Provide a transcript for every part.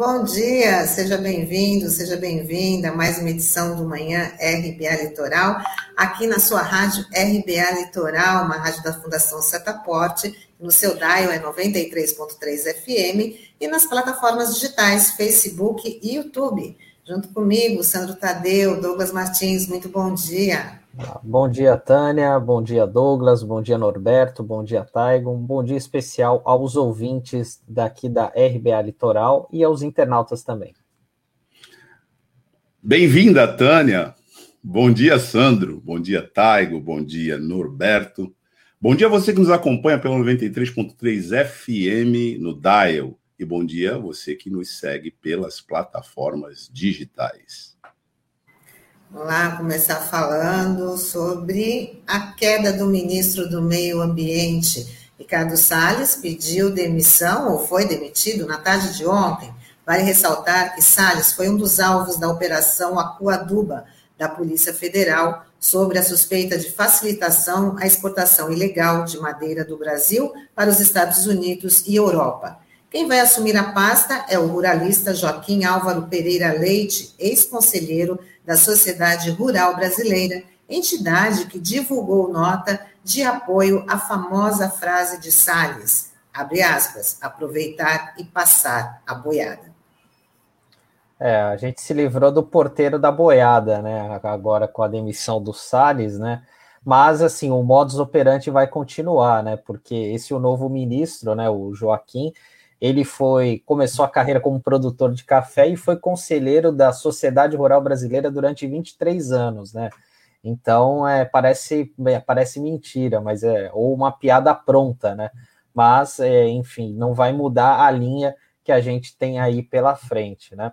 bom dia. Seja bem-vindo, seja bem-vinda a mais uma edição do Manhã RBA Litoral, aqui na sua rádio RBA Litoral, uma rádio da Fundação Setaporte, no seu dial é 93.3 FM e nas plataformas digitais Facebook e YouTube. Junto comigo, Sandro Tadeu, Douglas Martins, muito bom dia. Bom dia, Tânia. Bom dia, Douglas. Bom dia, Norberto. Bom dia, Taigo. Um bom dia especial aos ouvintes daqui da RBA Litoral e aos internautas também. Bem-vinda, Tânia. Bom dia, Sandro. Bom dia, Taigo. Bom dia, Norberto. Bom dia a você que nos acompanha pelo 93.3 FM no Dial. E bom dia a você que nos segue pelas plataformas digitais. Vamos lá começar falando sobre a queda do ministro do Meio Ambiente. Ricardo Salles pediu demissão ou foi demitido na tarde de ontem. Vale ressaltar que Salles foi um dos alvos da operação Acuaduba da Polícia Federal sobre a suspeita de facilitação à exportação ilegal de madeira do Brasil para os Estados Unidos e Europa. Quem vai assumir a pasta é o ruralista Joaquim Álvaro Pereira Leite, ex-conselheiro da Sociedade Rural Brasileira, entidade que divulgou nota de apoio à famosa frase de Salles, abre aspas, aproveitar e passar a boiada. É, a gente se livrou do porteiro da boiada, né? Agora com a demissão do Salles, né? Mas assim, o modus operandi vai continuar, né? Porque esse é o novo ministro, né, o Joaquim, ele foi começou a carreira como produtor de café e foi conselheiro da Sociedade Rural Brasileira durante 23 anos, né? Então, é, parece, parece mentira, mas é ou uma piada pronta, né? Mas, é, enfim, não vai mudar a linha que a gente tem aí pela frente, né?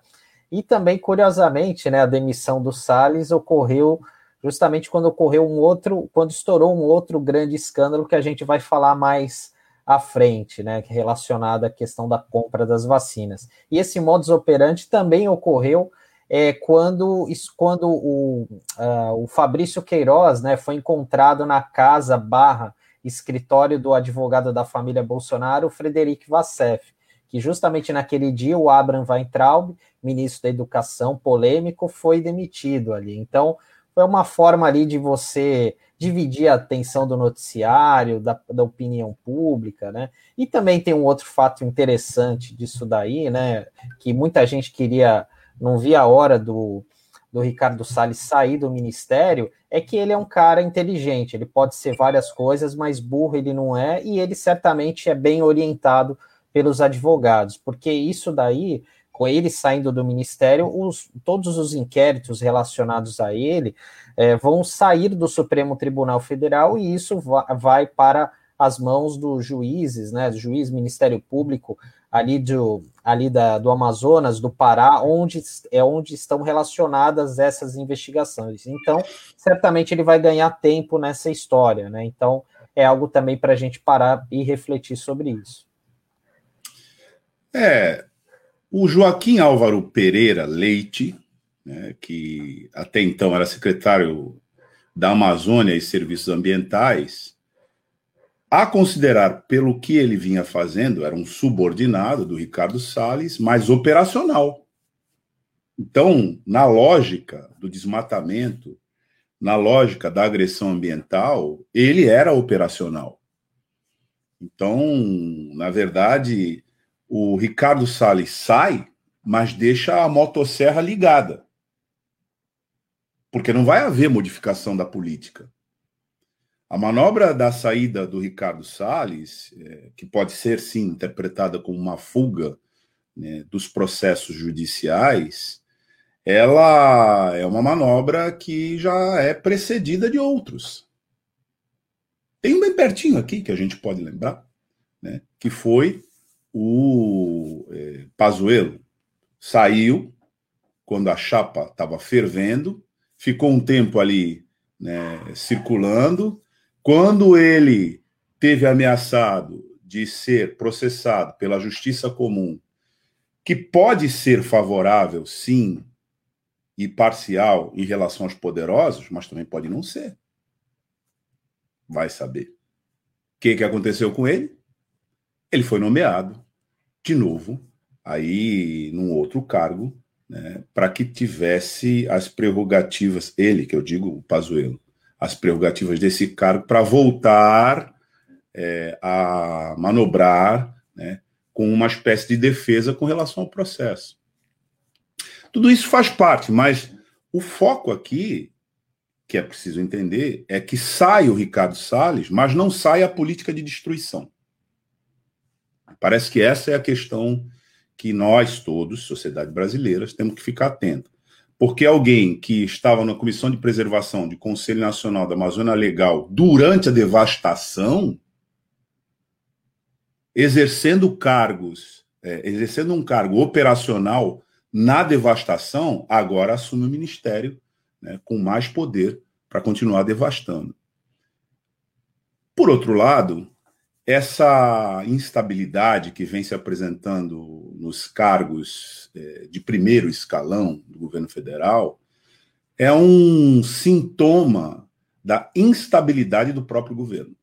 E também, curiosamente, né, a demissão do Salles ocorreu justamente quando ocorreu um outro, quando estourou um outro grande escândalo que a gente vai falar mais à frente, né, relacionada à questão da compra das vacinas. E esse modus operandi também ocorreu é, quando, quando o, uh, o Fabrício Queiroz né, foi encontrado na casa barra escritório do advogado da família Bolsonaro, Frederic Vassef, que justamente naquele dia o Abraham Weintraub, ministro da Educação, polêmico, foi demitido ali. Então, foi uma forma ali de você dividir a atenção do noticiário, da, da opinião pública, né? E também tem um outro fato interessante disso daí, né? Que muita gente queria, não via a hora do, do Ricardo Salles sair do ministério, é que ele é um cara inteligente, ele pode ser várias coisas, mas burro ele não é, e ele certamente é bem orientado pelos advogados, porque isso daí com ele saindo do ministério, os, todos os inquéritos relacionados a ele é, vão sair do Supremo Tribunal Federal e isso va vai para as mãos dos juízes, né, do juiz, Ministério Público ali, do, ali da, do Amazonas, do Pará, onde é onde estão relacionadas essas investigações. Então, certamente ele vai ganhar tempo nessa história, né? Então, é algo também para a gente parar e refletir sobre isso. É, o Joaquim Álvaro Pereira Leite, né, que até então era secretário da Amazônia e Serviços Ambientais, a considerar pelo que ele vinha fazendo, era um subordinado do Ricardo Salles, mais operacional. Então, na lógica do desmatamento, na lógica da agressão ambiental, ele era operacional. Então, na verdade, o Ricardo Salles sai, mas deixa a motosserra ligada. Porque não vai haver modificação da política. A manobra da saída do Ricardo Salles, é, que pode ser sim interpretada como uma fuga né, dos processos judiciais, ela é uma manobra que já é precedida de outros. Tem um bem pertinho aqui que a gente pode lembrar, né, que foi o é, Pazuello saiu quando a chapa estava fervendo, ficou um tempo ali né, circulando. Quando ele teve ameaçado de ser processado pela Justiça Comum, que pode ser favorável, sim, e parcial em relação aos poderosos, mas também pode não ser. Vai saber. O que, que aconteceu com ele? Ele foi nomeado de novo aí num outro cargo, né, para que tivesse as prerrogativas, ele, que eu digo, o Pazuello, as prerrogativas desse cargo para voltar é, a manobrar né, com uma espécie de defesa com relação ao processo. Tudo isso faz parte, mas o foco aqui, que é preciso entender, é que sai o Ricardo Salles, mas não sai a política de destruição. Parece que essa é a questão que nós todos, sociedade brasileira, temos que ficar atento. Porque alguém que estava na Comissão de Preservação do Conselho Nacional da Amazônia Legal durante a devastação, exercendo cargos, é, exercendo um cargo operacional na devastação, agora assume o ministério né, com mais poder para continuar devastando. Por outro lado, essa instabilidade que vem se apresentando nos cargos é, de primeiro escalão do governo federal é um sintoma da instabilidade do próprio governo.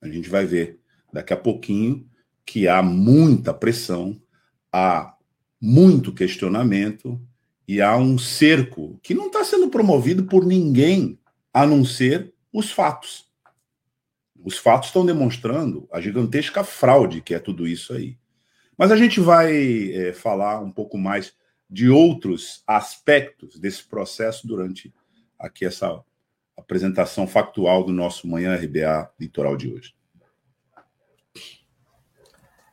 A gente vai ver daqui a pouquinho que há muita pressão, há muito questionamento e há um cerco que não está sendo promovido por ninguém a não ser os fatos. Os fatos estão demonstrando a gigantesca fraude que é tudo isso aí. Mas a gente vai é, falar um pouco mais de outros aspectos desse processo durante aqui essa apresentação factual do nosso Manhã RBA Litoral de hoje.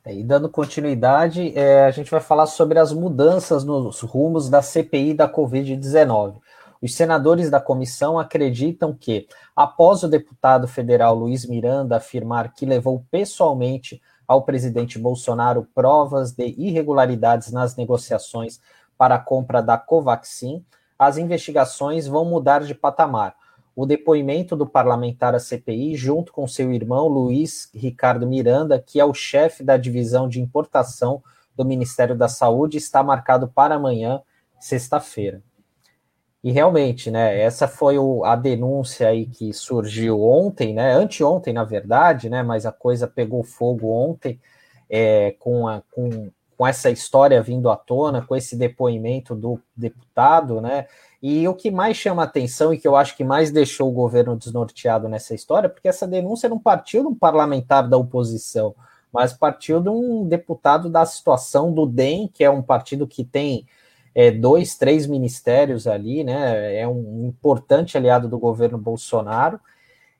É, e dando continuidade, é, a gente vai falar sobre as mudanças nos rumos da CPI da Covid-19. Os senadores da comissão acreditam que, após o deputado federal Luiz Miranda afirmar que levou pessoalmente ao presidente Bolsonaro provas de irregularidades nas negociações para a compra da Covaxin, as investigações vão mudar de patamar. O depoimento do parlamentar à CPI, junto com seu irmão Luiz Ricardo Miranda, que é o chefe da divisão de importação do Ministério da Saúde, está marcado para amanhã, sexta-feira. E realmente, né, essa foi o, a denúncia aí que surgiu ontem, né, anteontem, na verdade, né, mas a coisa pegou fogo ontem, é, com, a, com, com essa história vindo à tona, com esse depoimento do deputado, né, e o que mais chama atenção e que eu acho que mais deixou o governo desnorteado nessa história, porque essa denúncia não partiu de um parlamentar da oposição, mas partiu de um deputado da situação do DEM, que é um partido que tem é, dois, três ministérios ali, né? É um importante aliado do governo Bolsonaro.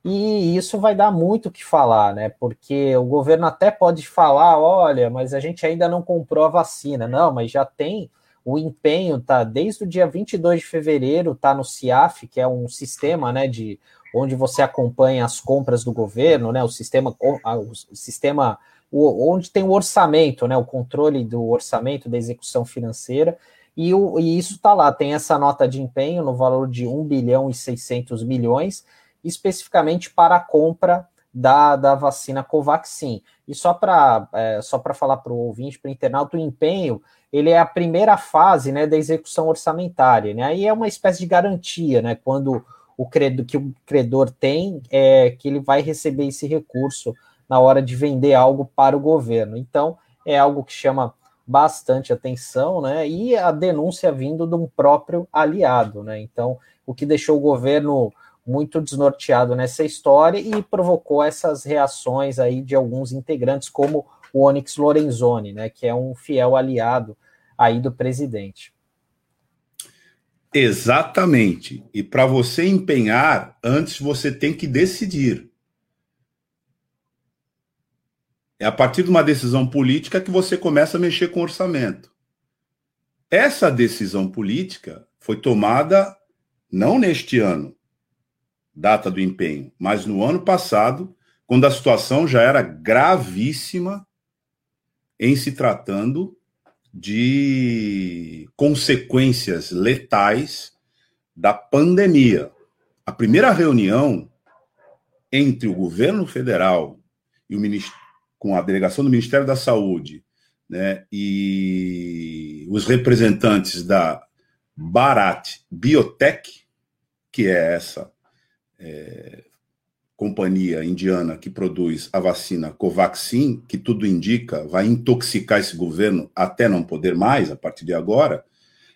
E isso vai dar muito o que falar, né? Porque o governo até pode falar: olha, mas a gente ainda não comprou a vacina. Não, mas já tem o empenho, tá? Desde o dia 22 de fevereiro, tá no CIAF, que é um sistema, né, de onde você acompanha as compras do governo, né? O sistema, o sistema onde tem o orçamento, né? O controle do orçamento da execução financeira. E, o, e isso está lá, tem essa nota de empenho no valor de 1 bilhão e 600 milhões, especificamente para a compra da, da vacina Covaxin. E só para é, só falar para o ouvinte, para o internauta, o empenho ele é a primeira fase né, da execução orçamentária. Né? Aí é uma espécie de garantia, né? Quando o credo que o credor tem é que ele vai receber esse recurso na hora de vender algo para o governo. Então, é algo que chama bastante atenção, né? E a denúncia vindo de um próprio aliado, né? Então, o que deixou o governo muito desnorteado nessa história e provocou essas reações aí de alguns integrantes, como o Onyx Lorenzoni, né? Que é um fiel aliado aí do presidente. Exatamente. E para você empenhar, antes você tem que decidir. É a partir de uma decisão política que você começa a mexer com o orçamento. Essa decisão política foi tomada não neste ano, data do empenho, mas no ano passado, quando a situação já era gravíssima em se tratando de consequências letais da pandemia. A primeira reunião entre o governo federal e o ministério com a delegação do Ministério da Saúde né, e os representantes da Barat Biotech, que é essa é, companhia indiana que produz a vacina Covaxin, que tudo indica vai intoxicar esse governo até não poder mais a partir de agora.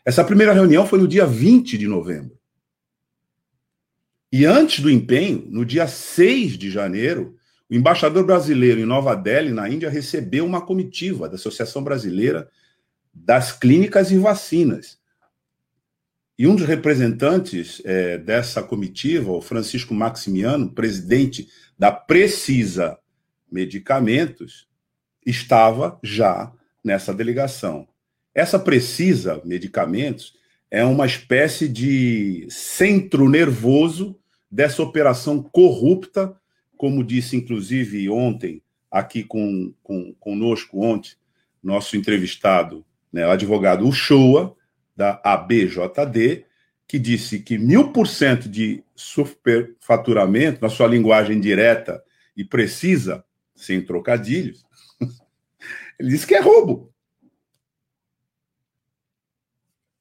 Essa primeira reunião foi no dia 20 de novembro. E antes do empenho, no dia 6 de janeiro, o embaixador brasileiro em Nova Delhi, na Índia, recebeu uma comitiva da Associação Brasileira das Clínicas e Vacinas. E um dos representantes é, dessa comitiva, o Francisco Maximiano, presidente da Precisa Medicamentos, estava já nessa delegação. Essa Precisa Medicamentos é uma espécie de centro nervoso dessa operação corrupta, como disse inclusive ontem, aqui com, com conosco ontem, nosso entrevistado, né, o advogado Uchoa, da ABJD, que disse que mil por cento de superfaturamento, na sua linguagem direta e precisa, sem trocadilhos, ele disse que é roubo.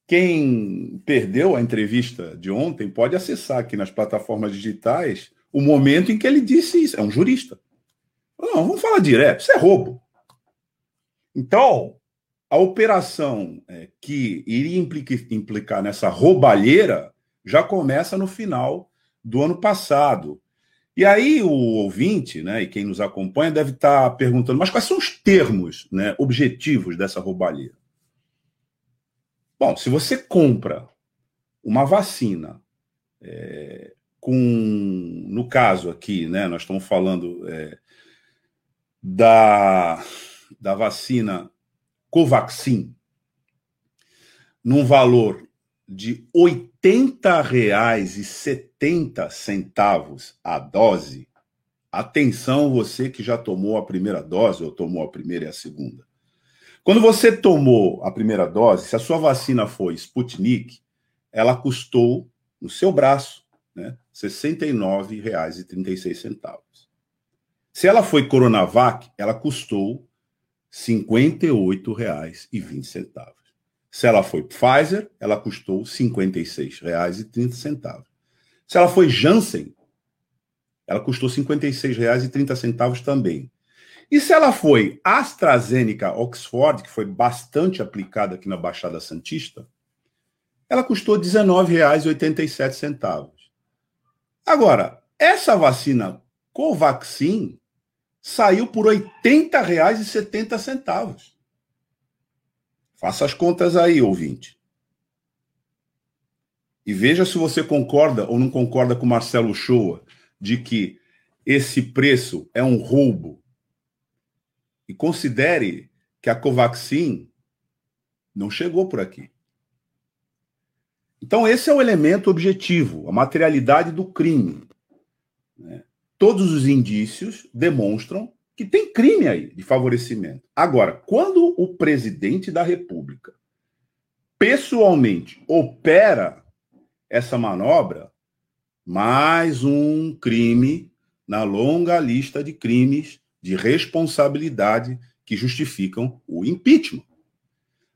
Quem perdeu a entrevista de ontem pode acessar aqui nas plataformas digitais o momento em que ele disse isso. É um jurista. Não, vamos falar direto, isso é roubo. Então, a operação é, que iria implicar nessa roubalheira já começa no final do ano passado. E aí o ouvinte, né, e quem nos acompanha deve estar perguntando, mas quais são os termos, né, objetivos dessa roubalheira? Bom, se você compra uma vacina é, com, no caso aqui, né, nós estamos falando é, da, da vacina Covaxin num valor de R$ 80,70 a dose. Atenção, você que já tomou a primeira dose ou tomou a primeira e a segunda. Quando você tomou a primeira dose, se a sua vacina foi Sputnik, ela custou no seu braço né, R$ 69,36. Se ela foi Coronavac, ela custou R$ 58,20. Se ela foi Pfizer, ela custou R$ 56,30. Se ela foi Janssen, ela custou R$ 56,30 também. E se ela foi AstraZeneca Oxford, que foi bastante aplicada aqui na Baixada Santista, ela custou R$ 19,87. Agora, essa vacina Covaxin saiu por R$ 80,70. Faça as contas aí, ouvinte. E veja se você concorda ou não concorda com Marcelo Shoa de que esse preço é um roubo. E considere que a Covaxin não chegou por aqui. Então, esse é o elemento objetivo, a materialidade do crime. Né? todos os indícios demonstram que tem crime aí de favorecimento. Agora, quando o presidente da República pessoalmente opera essa manobra, mais um crime na longa lista de crimes de responsabilidade que justificam o impeachment.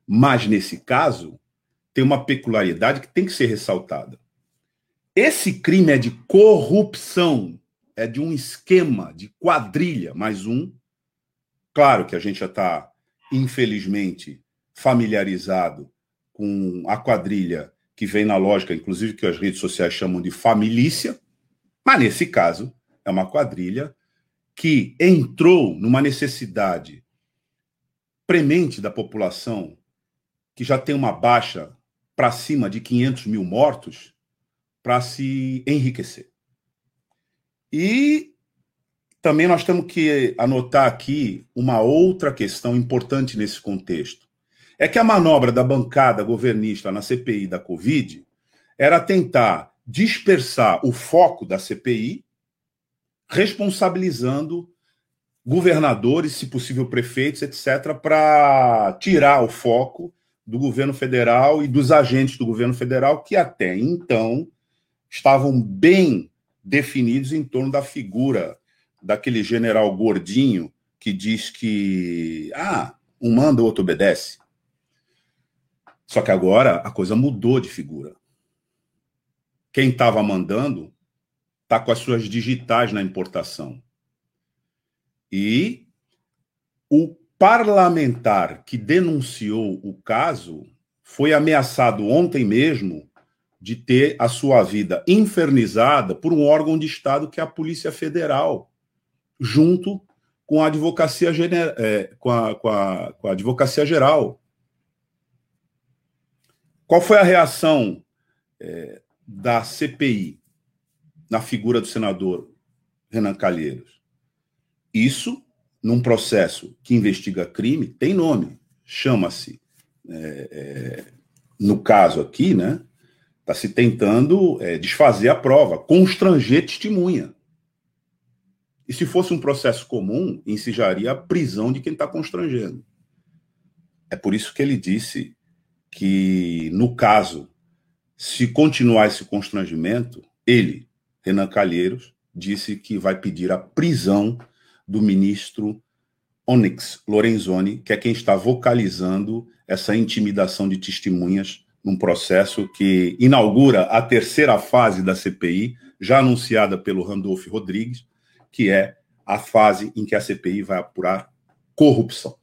Mas nesse caso, tem uma peculiaridade que tem que ser ressaltada. Esse crime é de corrupção é de um esquema de quadrilha, mais um. Claro que a gente já está, infelizmente, familiarizado com a quadrilha que vem na lógica, inclusive que as redes sociais chamam de família, mas nesse caso é uma quadrilha que entrou numa necessidade premente da população, que já tem uma baixa para cima de 500 mil mortos, para se enriquecer. E também nós temos que anotar aqui uma outra questão importante nesse contexto. É que a manobra da bancada governista na CPI da Covid era tentar dispersar o foco da CPI, responsabilizando governadores, se possível prefeitos, etc., para tirar o foco do governo federal e dos agentes do governo federal que até então estavam bem definidos em torno da figura daquele general gordinho que diz que ah, um manda, o outro obedece. Só que agora a coisa mudou de figura. Quem estava mandando está com as suas digitais na importação. E o parlamentar que denunciou o caso foi ameaçado ontem mesmo de ter a sua vida infernizada por um órgão de Estado que é a Polícia Federal, junto com a Advocacia, é, com a, com a, com a advocacia Geral. Qual foi a reação é, da CPI na figura do senador Renan Calheiros? Isso, num processo que investiga crime, tem nome, chama-se, é, é, no caso aqui, né? Está se tentando é, desfazer a prova, constranger testemunha. E se fosse um processo comum, incijaria a prisão de quem está constrangendo. É por isso que ele disse que, no caso, se continuar esse constrangimento, ele, Renan Calheiros, disse que vai pedir a prisão do ministro Onyx Lorenzoni, que é quem está vocalizando essa intimidação de testemunhas num processo que inaugura a terceira fase da CPI, já anunciada pelo Randolph Rodrigues, que é a fase em que a CPI vai apurar corrupção.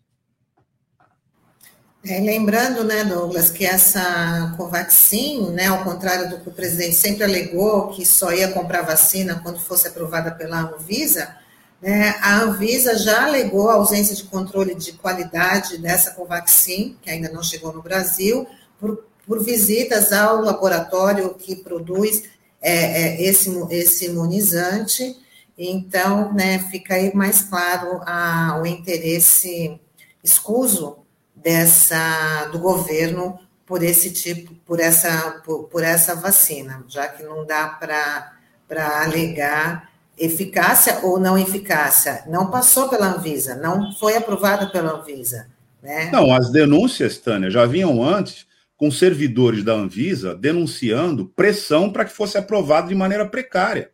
É, lembrando, né, Douglas, que essa Covaxin, né, ao contrário do que o presidente sempre alegou, que só ia comprar vacina quando fosse aprovada pela Anvisa, né, a Anvisa já alegou a ausência de controle de qualidade dessa Covaxin, que ainda não chegou no Brasil, por por visitas ao laboratório que produz é, é, esse, esse imunizante. Então, né, fica aí mais claro a, o interesse escuso dessa do governo por esse tipo, por essa, por, por essa vacina, já que não dá para alegar eficácia ou não eficácia. Não passou pela Anvisa, não foi aprovada pela Anvisa. Né? Não, as denúncias, Tânia, já vinham antes com servidores da Anvisa denunciando pressão para que fosse aprovado de maneira precária.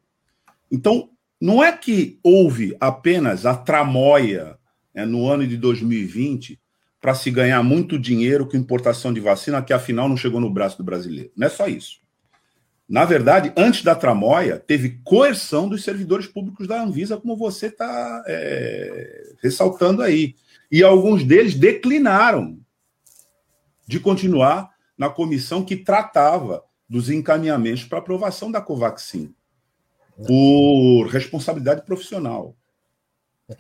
Então, não é que houve apenas a tramóia né, no ano de 2020 para se ganhar muito dinheiro com importação de vacina, que afinal não chegou no braço do brasileiro. Não é só isso. Na verdade, antes da tramóia, teve coerção dos servidores públicos da Anvisa, como você está é, ressaltando aí. E alguns deles declinaram de continuar na comissão que tratava dos encaminhamentos para aprovação da Covaxin, por responsabilidade profissional.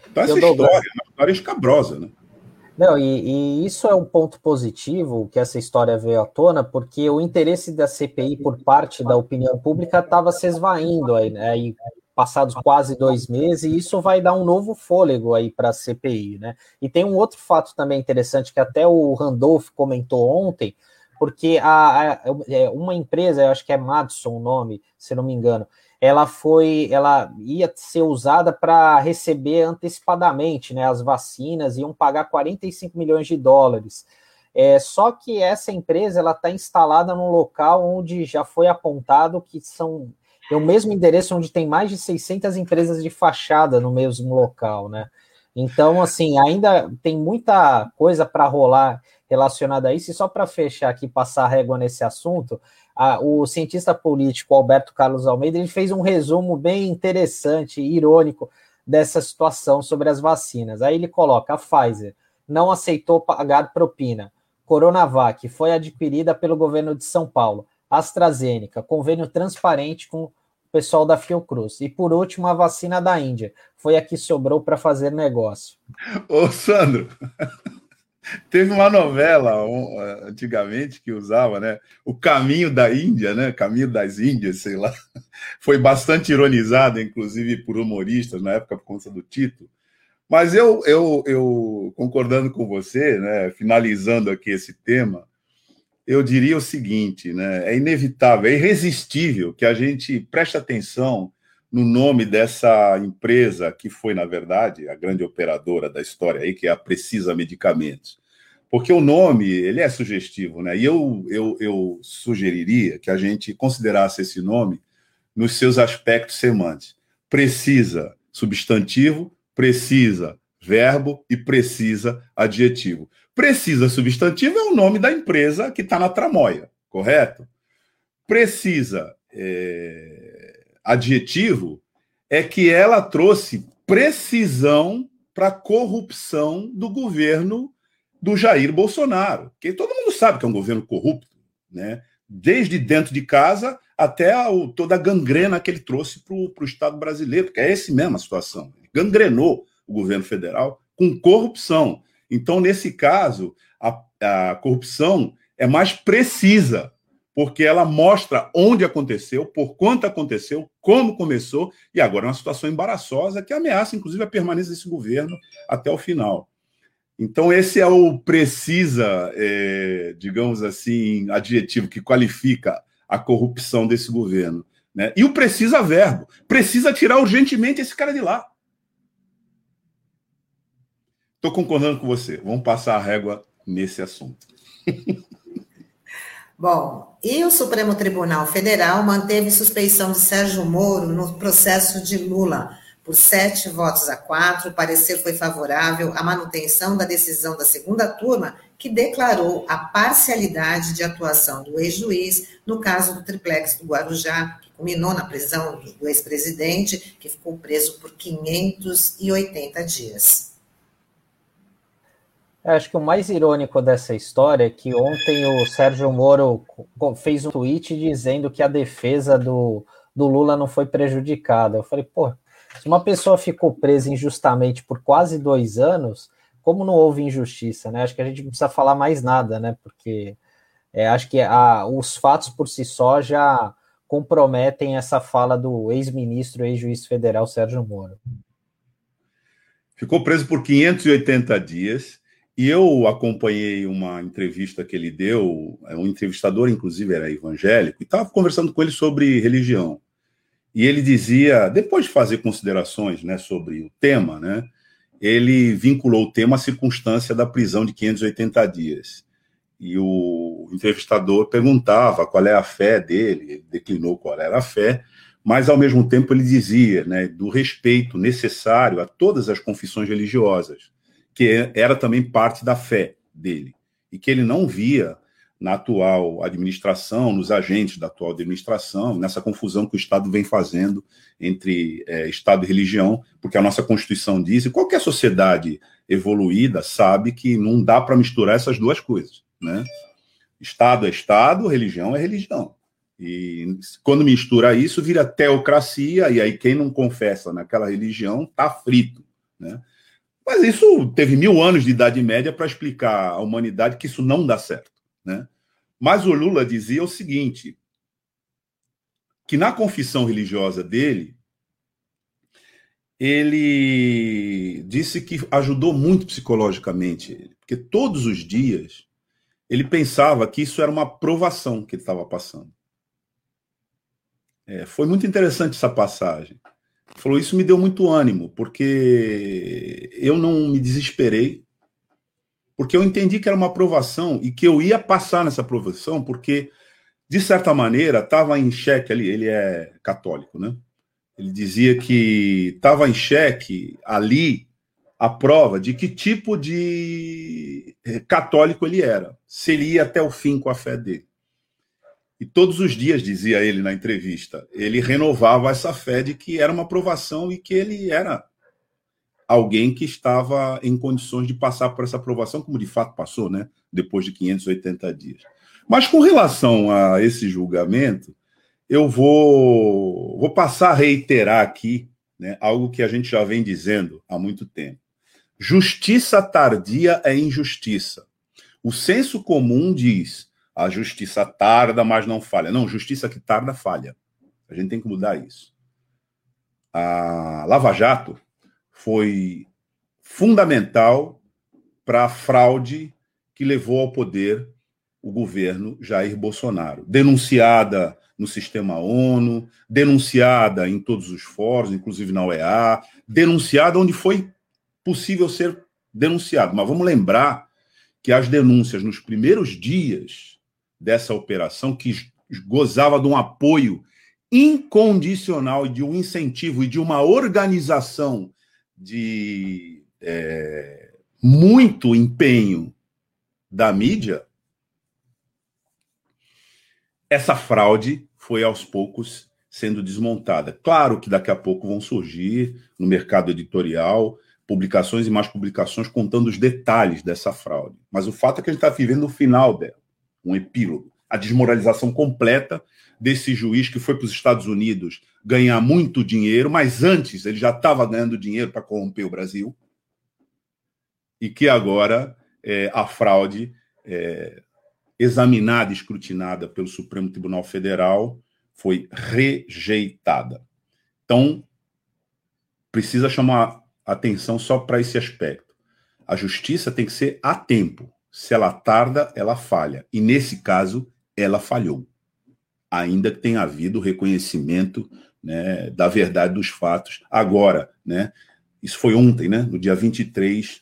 Então, essa história é uma história escabrosa, né? Não, e, e, isso é um ponto positivo que essa história veio à tona, porque o interesse da CPI por parte da opinião pública estava se esvaindo aí, né? Aí, passados quase dois meses, e isso vai dar um novo fôlego aí para a CPI, né? E tem um outro fato também interessante que até o Randolph comentou ontem, porque a, a, é, uma empresa, eu acho que é Madison o nome, se não me engano, ela foi, ela ia ser usada para receber antecipadamente, né, as vacinas, iam pagar 45 milhões de dólares. É, só que essa empresa ela está instalada num local onde já foi apontado que são é o mesmo endereço onde tem mais de 600 empresas de fachada no mesmo local, né? Então, assim, ainda tem muita coisa para rolar relacionada a isso. E só para fechar aqui, passar a régua nesse assunto, a, o cientista político Alberto Carlos Almeida ele fez um resumo bem interessante e irônico dessa situação sobre as vacinas. Aí ele coloca: a Pfizer não aceitou pagar propina. Coronavac foi adquirida pelo governo de São Paulo. AstraZeneca, convênio transparente com o pessoal da Fiocruz. E por último, a vacina da Índia. Foi a que sobrou para fazer negócio. Ô, Sandro, Teve uma novela antigamente que usava, né? O Caminho da Índia, né? Caminho das Índias, sei lá. Foi bastante ironizada, inclusive, por humoristas na época por conta do título. Mas eu, eu, eu concordando com você, né? Finalizando aqui esse tema, eu diria o seguinte, né? É inevitável, é irresistível que a gente preste atenção no nome dessa empresa que foi, na verdade, a grande operadora da história aí, que é a Precisa Medicamentos. Porque o nome, ele é sugestivo, né? E eu, eu, eu sugeriria que a gente considerasse esse nome nos seus aspectos semânticos. Precisa substantivo, precisa verbo e precisa adjetivo. Precisa substantivo é o nome da empresa que está na tramóia, correto? Precisa é adjetivo é que ela trouxe precisão para a corrupção do governo do Jair Bolsonaro, que todo mundo sabe que é um governo corrupto, né? desde dentro de casa até a, toda a gangrena que ele trouxe para o Estado brasileiro, que é esse mesma situação. Ele gangrenou o governo federal com corrupção. Então, nesse caso, a, a corrupção é mais precisa, porque ela mostra onde aconteceu, por quanto aconteceu, como começou, e agora é uma situação embaraçosa que ameaça, inclusive, a permanência desse governo até o final. Então, esse é o precisa, é, digamos assim, adjetivo que qualifica a corrupção desse governo. Né? E o precisa verbo. Precisa tirar urgentemente esse cara de lá. Estou concordando com você. Vamos passar a régua nesse assunto. Bom, e o Supremo Tribunal Federal manteve suspeição de Sérgio Moro no processo de Lula por sete votos a quatro, o parecer foi favorável à manutenção da decisão da segunda turma, que declarou a parcialidade de atuação do ex-juiz no caso do triplex do Guarujá, que culminou na prisão do ex-presidente, que ficou preso por 580 dias. Acho que o mais irônico dessa história é que ontem o Sérgio Moro fez um tweet dizendo que a defesa do, do Lula não foi prejudicada. Eu falei, pô, se uma pessoa ficou presa injustamente por quase dois anos, como não houve injustiça, né? Acho que a gente não precisa falar mais nada, né? Porque é, acho que a, os fatos por si só já comprometem essa fala do ex-ministro, ex-juiz federal Sérgio Moro. Ficou preso por 580 dias e eu acompanhei uma entrevista que ele deu, é, um entrevistador, inclusive, era evangélico, e estava conversando com ele sobre religião. E ele dizia, depois de fazer considerações né, sobre o tema, né, ele vinculou o tema à circunstância da prisão de 580 dias. E o entrevistador perguntava qual é a fé dele, ele declinou qual era a fé, mas ao mesmo tempo ele dizia né, do respeito necessário a todas as confissões religiosas, que era também parte da fé dele, e que ele não via na atual administração, nos agentes da atual administração, nessa confusão que o Estado vem fazendo entre é, Estado e religião, porque a nossa Constituição diz, e qualquer sociedade evoluída sabe que não dá para misturar essas duas coisas. Né? Estado é Estado, religião é religião. E quando mistura isso, vira teocracia, e aí quem não confessa naquela religião está frito. Né? Mas isso teve mil anos de Idade Média para explicar à humanidade que isso não dá certo. Né? Mas o Lula dizia o seguinte: que na confissão religiosa dele, ele disse que ajudou muito psicologicamente ele, porque todos os dias ele pensava que isso era uma provação que ele estava passando. É, foi muito interessante essa passagem. Falou: Isso me deu muito ânimo, porque eu não me desesperei, porque eu entendi que era uma aprovação e que eu ia passar nessa aprovação, porque, de certa maneira, estava em xeque ali, ele é católico, né? Ele dizia que estava em xeque ali a prova de que tipo de católico ele era, se ele ia até o fim com a fé dele. E todos os dias, dizia ele na entrevista, ele renovava essa fé de que era uma aprovação e que ele era alguém que estava em condições de passar por essa aprovação, como de fato passou, né? Depois de 580 dias. Mas com relação a esse julgamento, eu vou, vou passar a reiterar aqui né, algo que a gente já vem dizendo há muito tempo. Justiça tardia é injustiça. O senso comum diz: a justiça tarda, mas não falha. Não, justiça que tarda, falha. A gente tem que mudar isso. A Lava Jato foi fundamental para a fraude que levou ao poder o governo Jair Bolsonaro. Denunciada no sistema ONU, denunciada em todos os fóruns, inclusive na OEA, denunciada onde foi possível ser denunciado. Mas vamos lembrar que as denúncias nos primeiros dias dessa operação, que gozava de um apoio incondicional de um incentivo e de uma organização de é, muito empenho da mídia, essa fraude foi aos poucos sendo desmontada. Claro que daqui a pouco vão surgir no mercado editorial publicações e mais publicações contando os detalhes dessa fraude. Mas o fato é que a gente está vivendo o final dela, um epílogo, a desmoralização completa desse juiz que foi para os Estados Unidos ganhar muito dinheiro, mas antes ele já estava ganhando dinheiro para corromper o Brasil, e que agora é, a fraude é, examinada e escrutinada pelo Supremo Tribunal Federal foi rejeitada. Então, precisa chamar atenção só para esse aspecto. A justiça tem que ser a tempo. Se ela tarda, ela falha. E nesse caso, ela falhou. Ainda que tenha havido reconhecimento né, da verdade dos fatos. Agora, né, isso foi ontem, né, no dia 23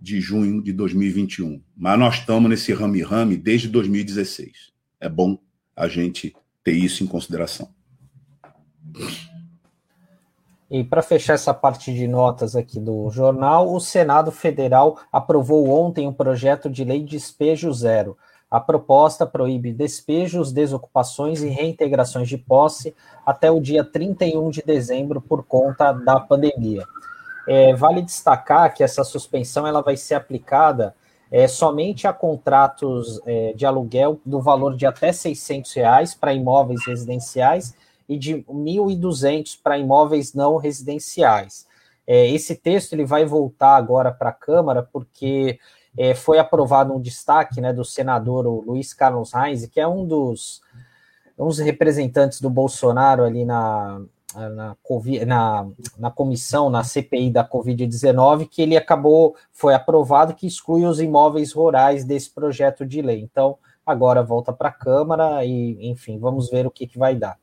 de junho de 2021. Mas nós estamos nesse rame-rame desde 2016. É bom a gente ter isso em consideração. E para fechar essa parte de notas aqui do jornal, o Senado Federal aprovou ontem um projeto de lei de despejo zero. A proposta proíbe despejos, desocupações e reintegrações de posse até o dia 31 de dezembro por conta da pandemia. É, vale destacar que essa suspensão ela vai ser aplicada é, somente a contratos é, de aluguel do valor de até 600 reais para imóveis residenciais e de 1.200 para imóveis não residenciais. É, esse texto ele vai voltar agora para a Câmara porque é, foi aprovado um destaque né, do senador Luiz Carlos Reis, que é um dos, um dos representantes do Bolsonaro ali na, na, na, na comissão, na CPI da Covid-19, que ele acabou, foi aprovado que exclui os imóveis rurais desse projeto de lei. Então, agora volta para a Câmara e, enfim, vamos ver o que, que vai dar.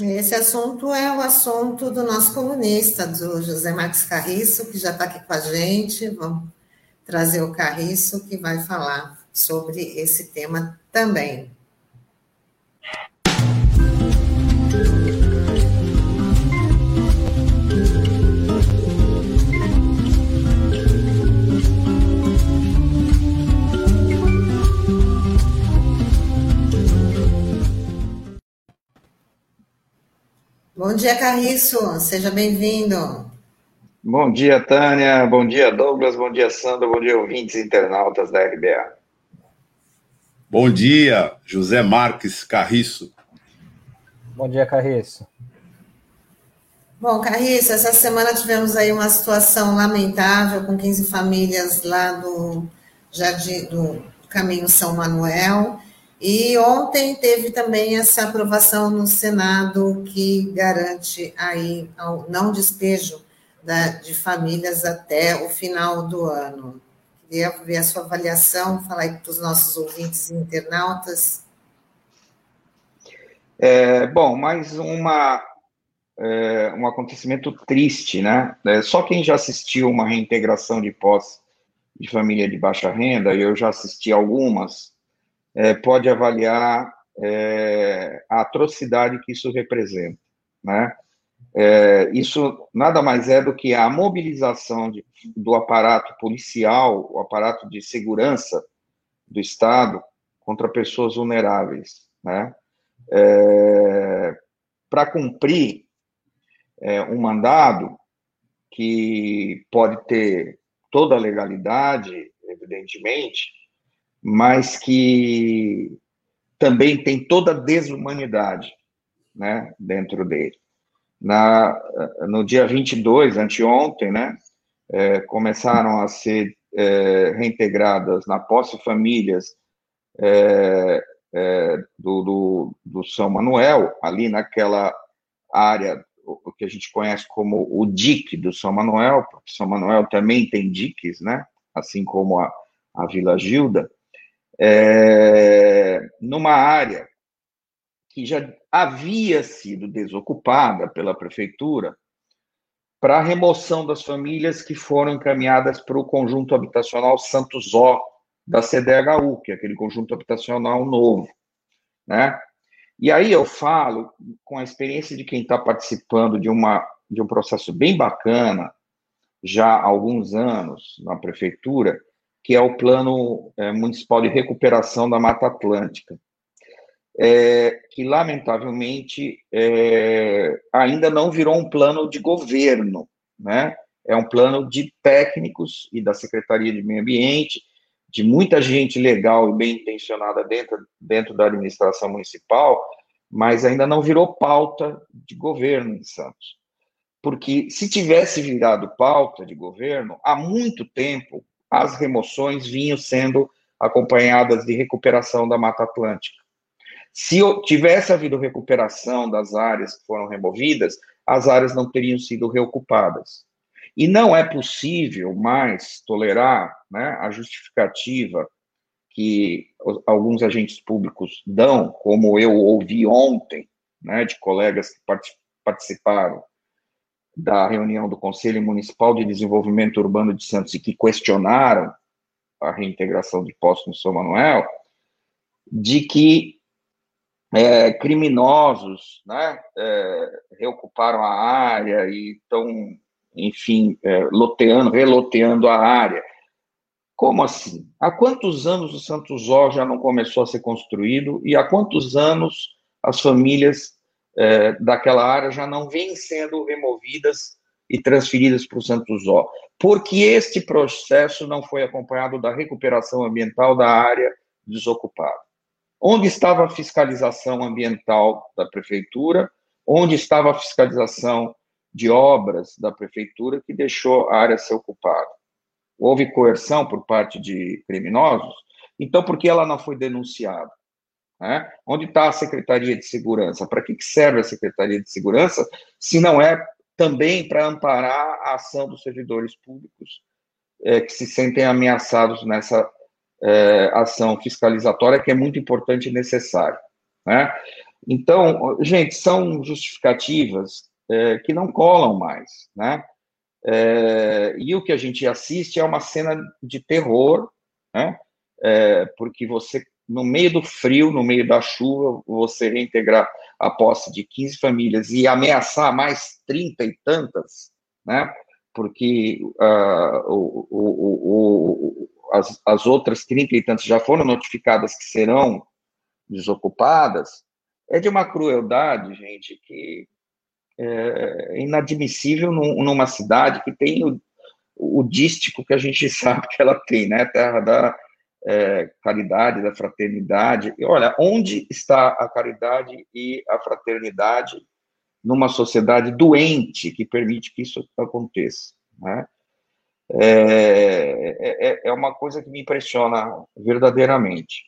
Esse assunto é o assunto do nosso comunista, do José Marques Carriço, que já está aqui com a gente. Vamos trazer o Carriço, que vai falar sobre esse tema também. Bom dia, Carriço. Seja bem-vindo. Bom dia, Tânia. Bom dia, Douglas. Bom dia, Sandra. Bom dia, ouvintes internautas da RBA. Bom dia, José Marques Carriço. Bom dia, Carriço. Bom, Carriço, essa semana tivemos aí uma situação lamentável com 15 famílias lá do Jardim do Caminho São Manuel. E ontem teve também essa aprovação no Senado que garante aí o não despejo da, de famílias até o final do ano. Queria ver a sua avaliação, falar aí para os nossos ouvintes e internautas. É, bom, mais uma, é, um acontecimento triste, né? É, só quem já assistiu uma reintegração de posse de família de baixa renda, e eu já assisti algumas, é, pode avaliar é, a atrocidade que isso representa, né? É, isso nada mais é do que a mobilização de, do aparato policial, o aparato de segurança do Estado contra pessoas vulneráveis, né? É, Para cumprir é, um mandado que pode ter toda a legalidade, evidentemente, mas que também tem toda a desumanidade né, dentro dele. Na, no dia 22, anteontem, né, é, começaram a ser é, reintegradas na posse famílias é, é do, do, do, São Manuel, ali naquela área o que a gente conhece como o dique do São Manuel, porque São Manuel também tem diques, né, assim como a, a Vila Gilda, é, numa área que já havia sido desocupada pela prefeitura para a remoção das famílias que foram encaminhadas para o conjunto habitacional Santos Ó da CDHU, que é aquele conjunto habitacional novo, né? E aí eu falo com a experiência de quem está participando de uma de um processo bem bacana já há alguns anos na prefeitura, que é o Plano é, Municipal de Recuperação da Mata Atlântica. é, que lamentavelmente é, ainda não virou um plano de governo, né? É um plano de técnicos e da Secretaria de Meio Ambiente, de muita gente legal e bem intencionada dentro, dentro da administração municipal, mas ainda não virou pauta de governo em Santos. Porque se tivesse virado pauta de governo, há muito tempo as remoções vinham sendo acompanhadas de recuperação da Mata Atlântica. Se tivesse havido recuperação das áreas que foram removidas, as áreas não teriam sido reocupadas. E não é possível mais tolerar né, a justificativa que alguns agentes públicos dão, como eu ouvi ontem, né, de colegas que participaram da reunião do Conselho Municipal de Desenvolvimento Urbano de Santos e que questionaram a reintegração de postos no São Manuel, de que é, criminosos né, é, reocuparam a área e estão, enfim, é, loteando, reloteando a área. Como assim? Há quantos anos o Santos Zó já não começou a ser construído e há quantos anos as famílias é, daquela área já não vêm sendo removidas e transferidas para o Santos Zó? Porque este processo não foi acompanhado da recuperação ambiental da área desocupada. Onde estava a fiscalização ambiental da prefeitura? Onde estava a fiscalização de obras da prefeitura que deixou a área ser ocupada? Houve coerção por parte de criminosos? Então, por que ela não foi denunciada? Né? Onde está a Secretaria de Segurança? Para que serve a Secretaria de Segurança se não é também para amparar a ação dos servidores públicos é, que se sentem ameaçados nessa é, ação fiscalizatória que é muito importante e necessária. Né? Então, gente, são justificativas é, que não colam mais, né? É, e o que a gente assiste é uma cena de terror, né? É, porque você, no meio do frio, no meio da chuva, você reintegrar a posse de 15 famílias e ameaçar mais 30 e tantas, né? Porque uh, o, o, o, as, as outras 30 e tantas já foram notificadas que serão desocupadas, é de uma crueldade, gente, que é inadmissível num, numa cidade que tem o, o dístico que a gente sabe que ela tem, né? Terra da é, caridade, da fraternidade. E olha, onde está a caridade e a fraternidade numa sociedade doente que permite que isso aconteça, né? É, é, é, é uma coisa que me impressiona verdadeiramente.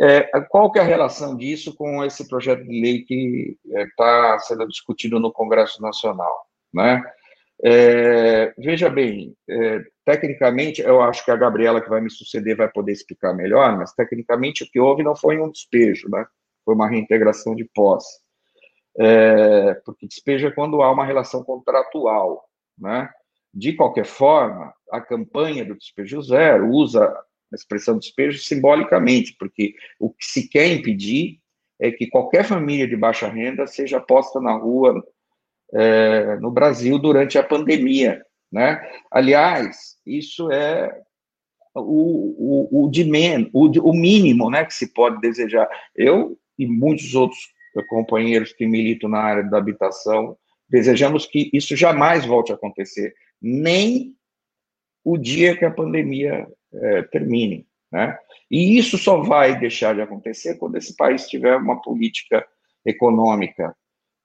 É, qual que é a relação disso com esse projeto de lei que está é, sendo discutido no Congresso Nacional? Né? É, veja bem, tecnicamente, eu acho que a Gabriela, que vai me suceder, vai poder explicar melhor, mas tecnicamente o que houve não foi um despejo, né? foi uma reintegração de posse. É, porque despejo é quando há uma relação contratual. Né? De qualquer forma, a campanha do despejo zero usa a expressão despejo simbolicamente, porque o que se quer impedir é que qualquer família de baixa renda seja posta na rua é, no Brasil durante a pandemia. Né? Aliás, isso é o, o, o, de men, o, o mínimo né, que se pode desejar. Eu e muitos outros companheiros que militam na área da habitação desejamos que isso jamais volte a acontecer nem o dia que a pandemia é, termine. Né? E isso só vai deixar de acontecer quando esse país tiver uma política econômica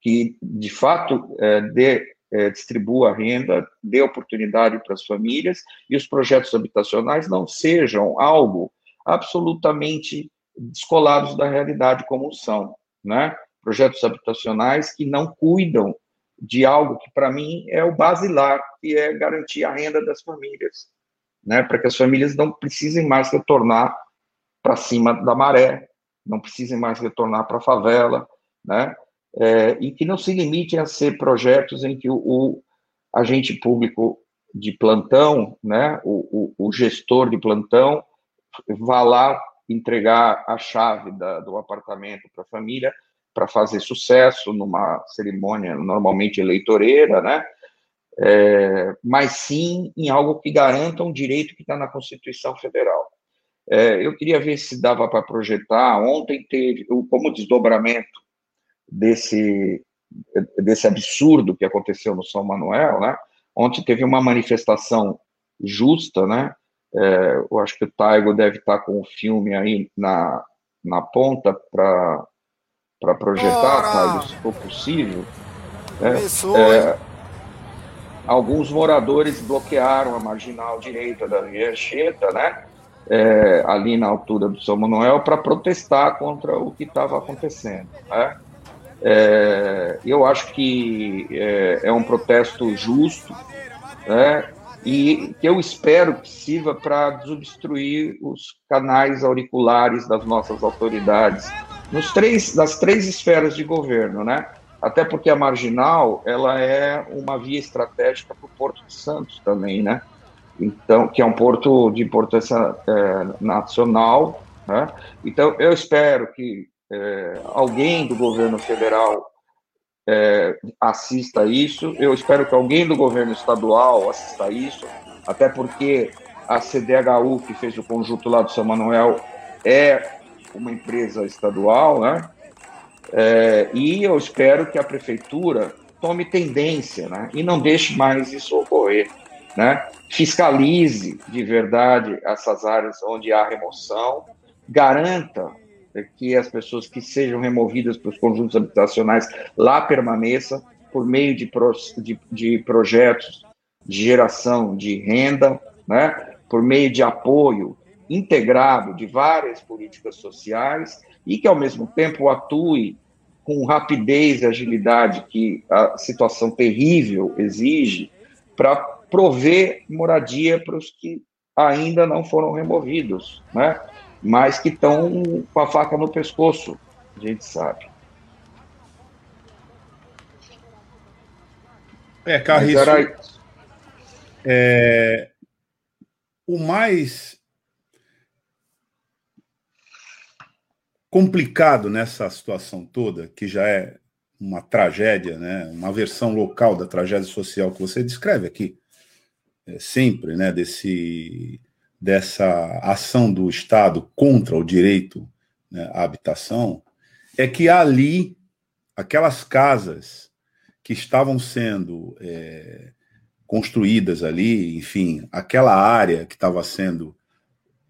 que, de fato, é, dê, é, distribua a renda, dê oportunidade para as famílias e os projetos habitacionais não sejam algo absolutamente descolados da realidade como são, né? Projetos habitacionais que não cuidam de algo que, para mim, é o basilar, que é garantir a renda das famílias, né? para que as famílias não precisem mais retornar para cima da maré, não precisem mais retornar para a favela, né? É, e que não se limitem a ser projetos em que o, o agente público de plantão, né, o, o, o, gestor de plantão, vá lá entregar a chave da, do apartamento para a família para fazer sucesso numa cerimônia normalmente eleitoreira, né? É, mas sim em algo que garanta um direito que está na Constituição Federal. É, eu queria ver se dava para projetar. Ontem teve, como desdobramento desse, desse absurdo que aconteceu no São Manuel, né? Ontem teve uma manifestação justa, né? É, eu acho que o Taigo deve estar com o filme aí na, na ponta para projetar, Taigo, se for possível. É, é, alguns moradores bloquearam a marginal direita da Via Anchieta, né? É, ali na altura do São Manuel, para protestar contra o que estava acontecendo. Né? É, eu acho que é, é, um protesto justo, né? e que eu espero que sirva para desobstruir os canais auriculares das nossas autoridades nos três, nas três esferas de governo, né? Até porque a marginal ela é uma via estratégica para o Porto de Santos também, né? Então, que é um porto de importância é, nacional, né? Então, eu espero que é, alguém do governo federal é, assista isso. Eu espero que alguém do governo estadual assista isso, até porque a CDHU, que fez o conjunto lá do São Manuel, é uma empresa estadual, né? É, e eu espero que a prefeitura tome tendência, né? E não deixe mais isso ocorrer, né? Fiscalize de verdade essas áreas onde há remoção, garanta que as pessoas que sejam removidas para os conjuntos habitacionais lá permaneçam por meio de, pro, de, de projetos de geração de renda, né, por meio de apoio integrado de várias políticas sociais e que, ao mesmo tempo, atue com rapidez e agilidade que a situação terrível exige para prover moradia para os que ainda não foram removidos, né? Mas que estão com a faca no pescoço, a gente sabe. É, Carriço, era... é, o mais complicado nessa situação toda, que já é uma tragédia, né, uma versão local da tragédia social que você descreve aqui, é, sempre, né, desse dessa ação do Estado contra o direito né, à habitação é que ali, aquelas casas que estavam sendo é, construídas ali, enfim, aquela área que estava sendo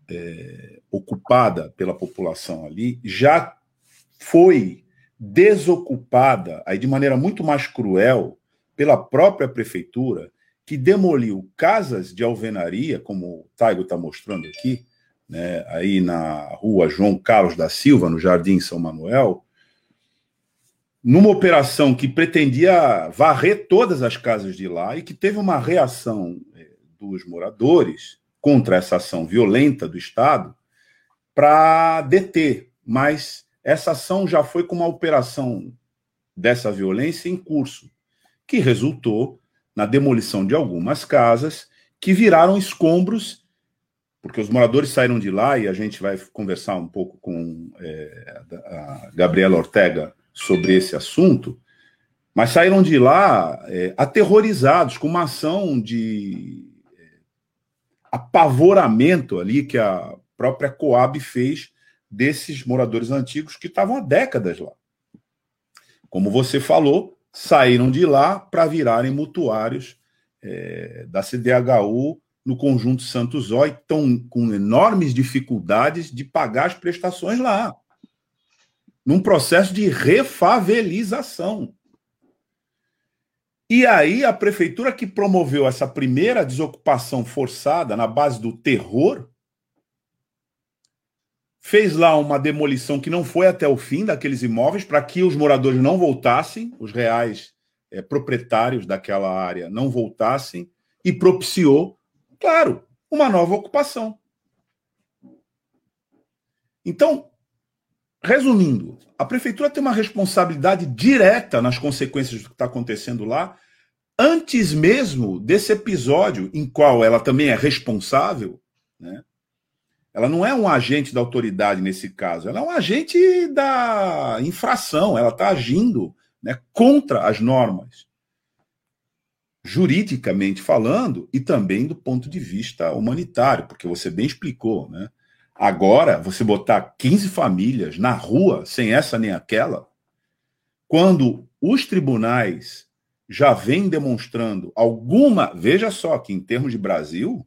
é, ocupada pela população ali, já foi desocupada, aí de maneira muito mais cruel, pela própria prefeitura, que demoliu casas de alvenaria, como o Taigo está mostrando aqui, né, aí na rua João Carlos da Silva, no Jardim São Manuel, numa operação que pretendia varrer todas as casas de lá e que teve uma reação é, dos moradores contra essa ação violenta do Estado para deter, mas essa ação já foi com uma operação dessa violência em curso, que resultou na demolição de algumas casas que viraram escombros, porque os moradores saíram de lá e a gente vai conversar um pouco com é, a Gabriela Ortega sobre esse assunto, mas saíram de lá é, aterrorizados com uma ação de é, apavoramento ali que a própria Coab fez desses moradores antigos que estavam há décadas lá. Como você falou, saíram de lá para virarem mutuários é, da CDHU no conjunto Santos e estão com enormes dificuldades de pagar as prestações lá, num processo de refavelização. E aí a prefeitura que promoveu essa primeira desocupação forçada na base do terror fez lá uma demolição que não foi até o fim daqueles imóveis para que os moradores não voltassem, os reais é, proprietários daquela área não voltassem e propiciou, claro, uma nova ocupação. Então, resumindo, a prefeitura tem uma responsabilidade direta nas consequências do que está acontecendo lá, antes mesmo desse episódio em qual ela também é responsável, né? Ela não é um agente da autoridade nesse caso, ela é um agente da infração, ela está agindo né, contra as normas, juridicamente falando, e também do ponto de vista humanitário, porque você bem explicou, né? Agora, você botar 15 famílias na rua, sem essa nem aquela, quando os tribunais já vêm demonstrando alguma. Veja só que, em termos de Brasil,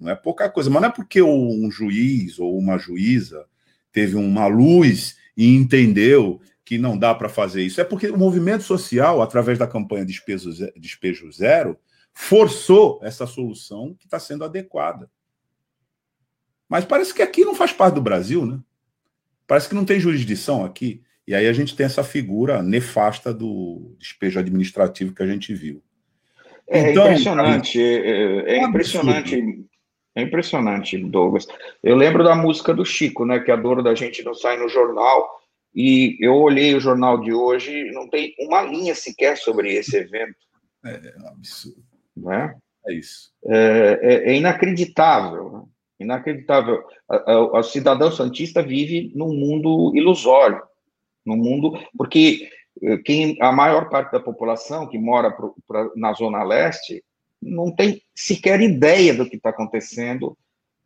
não é pouca coisa, mas não é porque um juiz ou uma juíza teve uma luz e entendeu que não dá para fazer isso. É porque o movimento social, através da campanha Despejo Zero, Despejo Zero forçou essa solução que está sendo adequada. Mas parece que aqui não faz parte do Brasil, né? Parece que não tem jurisdição aqui. E aí a gente tem essa figura nefasta do despejo administrativo que a gente viu. É então, impressionante, é, é, é impressionante, é impressionante, Douglas. Eu lembro da música do Chico, né? Que a dor da gente não sai no jornal. E eu olhei o jornal de hoje, não tem uma linha sequer sobre esse evento. É, é absurdo. Né? É isso. É, é, é inacreditável. Né? Inacreditável. O cidadão santista vive num mundo ilusório, num mundo porque eh, quem a maior parte da população que mora pro, pra, na zona leste não tem sequer ideia do que está acontecendo,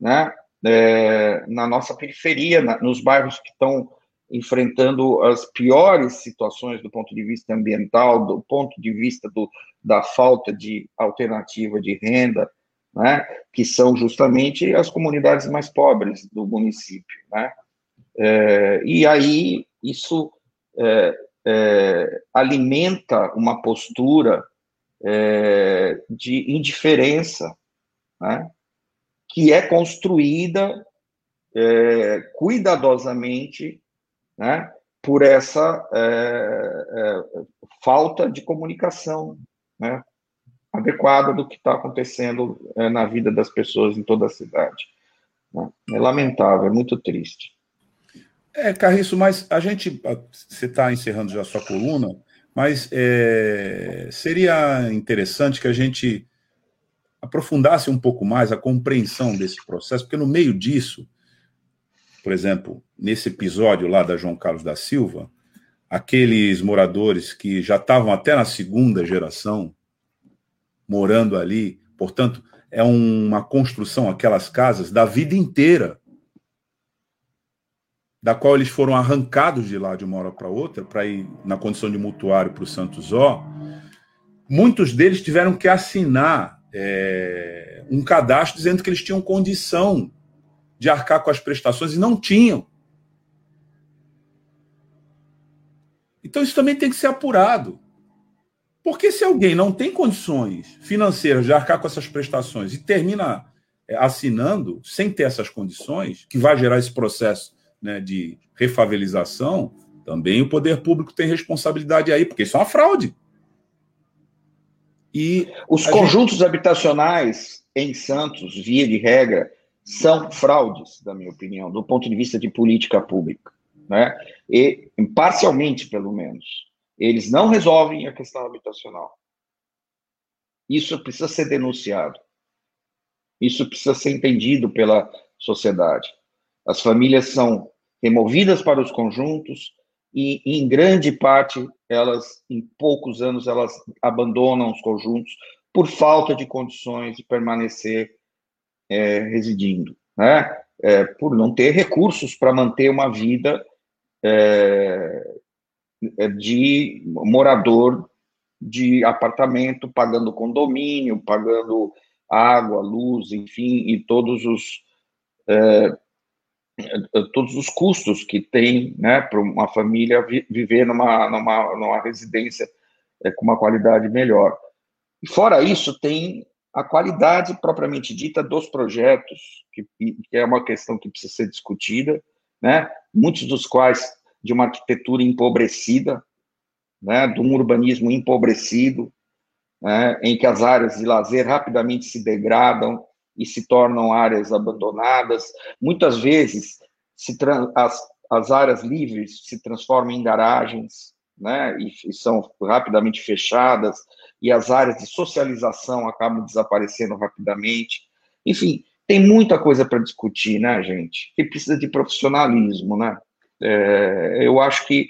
né? É, na nossa periferia, na, nos bairros que estão enfrentando as piores situações do ponto de vista ambiental, do ponto de vista do, da falta de alternativa de renda, né, que são justamente as comunidades mais pobres do município. Né? É, e aí isso é, é, alimenta uma postura é, de indiferença, né, que é construída é, cuidadosamente né, por essa é, falta de comunicação, né, adequada do que está acontecendo é, na vida das pessoas em toda a cidade. Né? É lamentável, é muito triste. É, Carriço, mas a gente. Você está encerrando já a sua coluna, mas é, seria interessante que a gente aprofundasse um pouco mais a compreensão desse processo, porque no meio disso, por exemplo, nesse episódio lá da João Carlos da Silva, aqueles moradores que já estavam até na segunda geração morando ali. Portanto, é uma construção, aquelas casas, da vida inteira, da qual eles foram arrancados de lá de uma hora para outra, para ir na condição de mutuário para o Santos Ó. Muitos deles tiveram que assinar é, um cadastro dizendo que eles tinham condição de arcar com as prestações e não tinham. Então isso também tem que ser apurado. Porque se alguém não tem condições financeiras de arcar com essas prestações e termina é, assinando sem ter essas condições, que vai gerar esse processo né, de refavelização, também o poder público tem responsabilidade aí, porque isso é uma fraude. E os conjuntos gente... habitacionais em Santos, via de regra, são fraudes, da minha opinião, do ponto de vista de política pública, né? E parcialmente, pelo menos eles não resolvem a questão habitacional. Isso precisa ser denunciado. Isso precisa ser entendido pela sociedade. As famílias são removidas para os conjuntos e, em grande parte, elas, em poucos anos, elas abandonam os conjuntos por falta de condições de permanecer é, residindo, né? É, por não ter recursos para manter uma vida é, é, de morador de apartamento, pagando condomínio, pagando água, luz, enfim, e todos os é, todos os custos que tem, né, para uma família viver numa, numa, numa residência é, com uma qualidade melhor. E fora isso, tem a qualidade propriamente dita dos projetos, que, que é uma questão que precisa ser discutida, né, muitos dos quais de uma arquitetura empobrecida, né, de um urbanismo empobrecido, né, em que as áreas de lazer rapidamente se degradam e se tornam áreas abandonadas. Muitas vezes as, as áreas livres se transformam em garagens, né, e, e são rapidamente fechadas, e as áreas de socialização acabam desaparecendo rapidamente. Enfim, tem muita coisa para discutir, né, gente? Que precisa de profissionalismo, né? É, eu acho que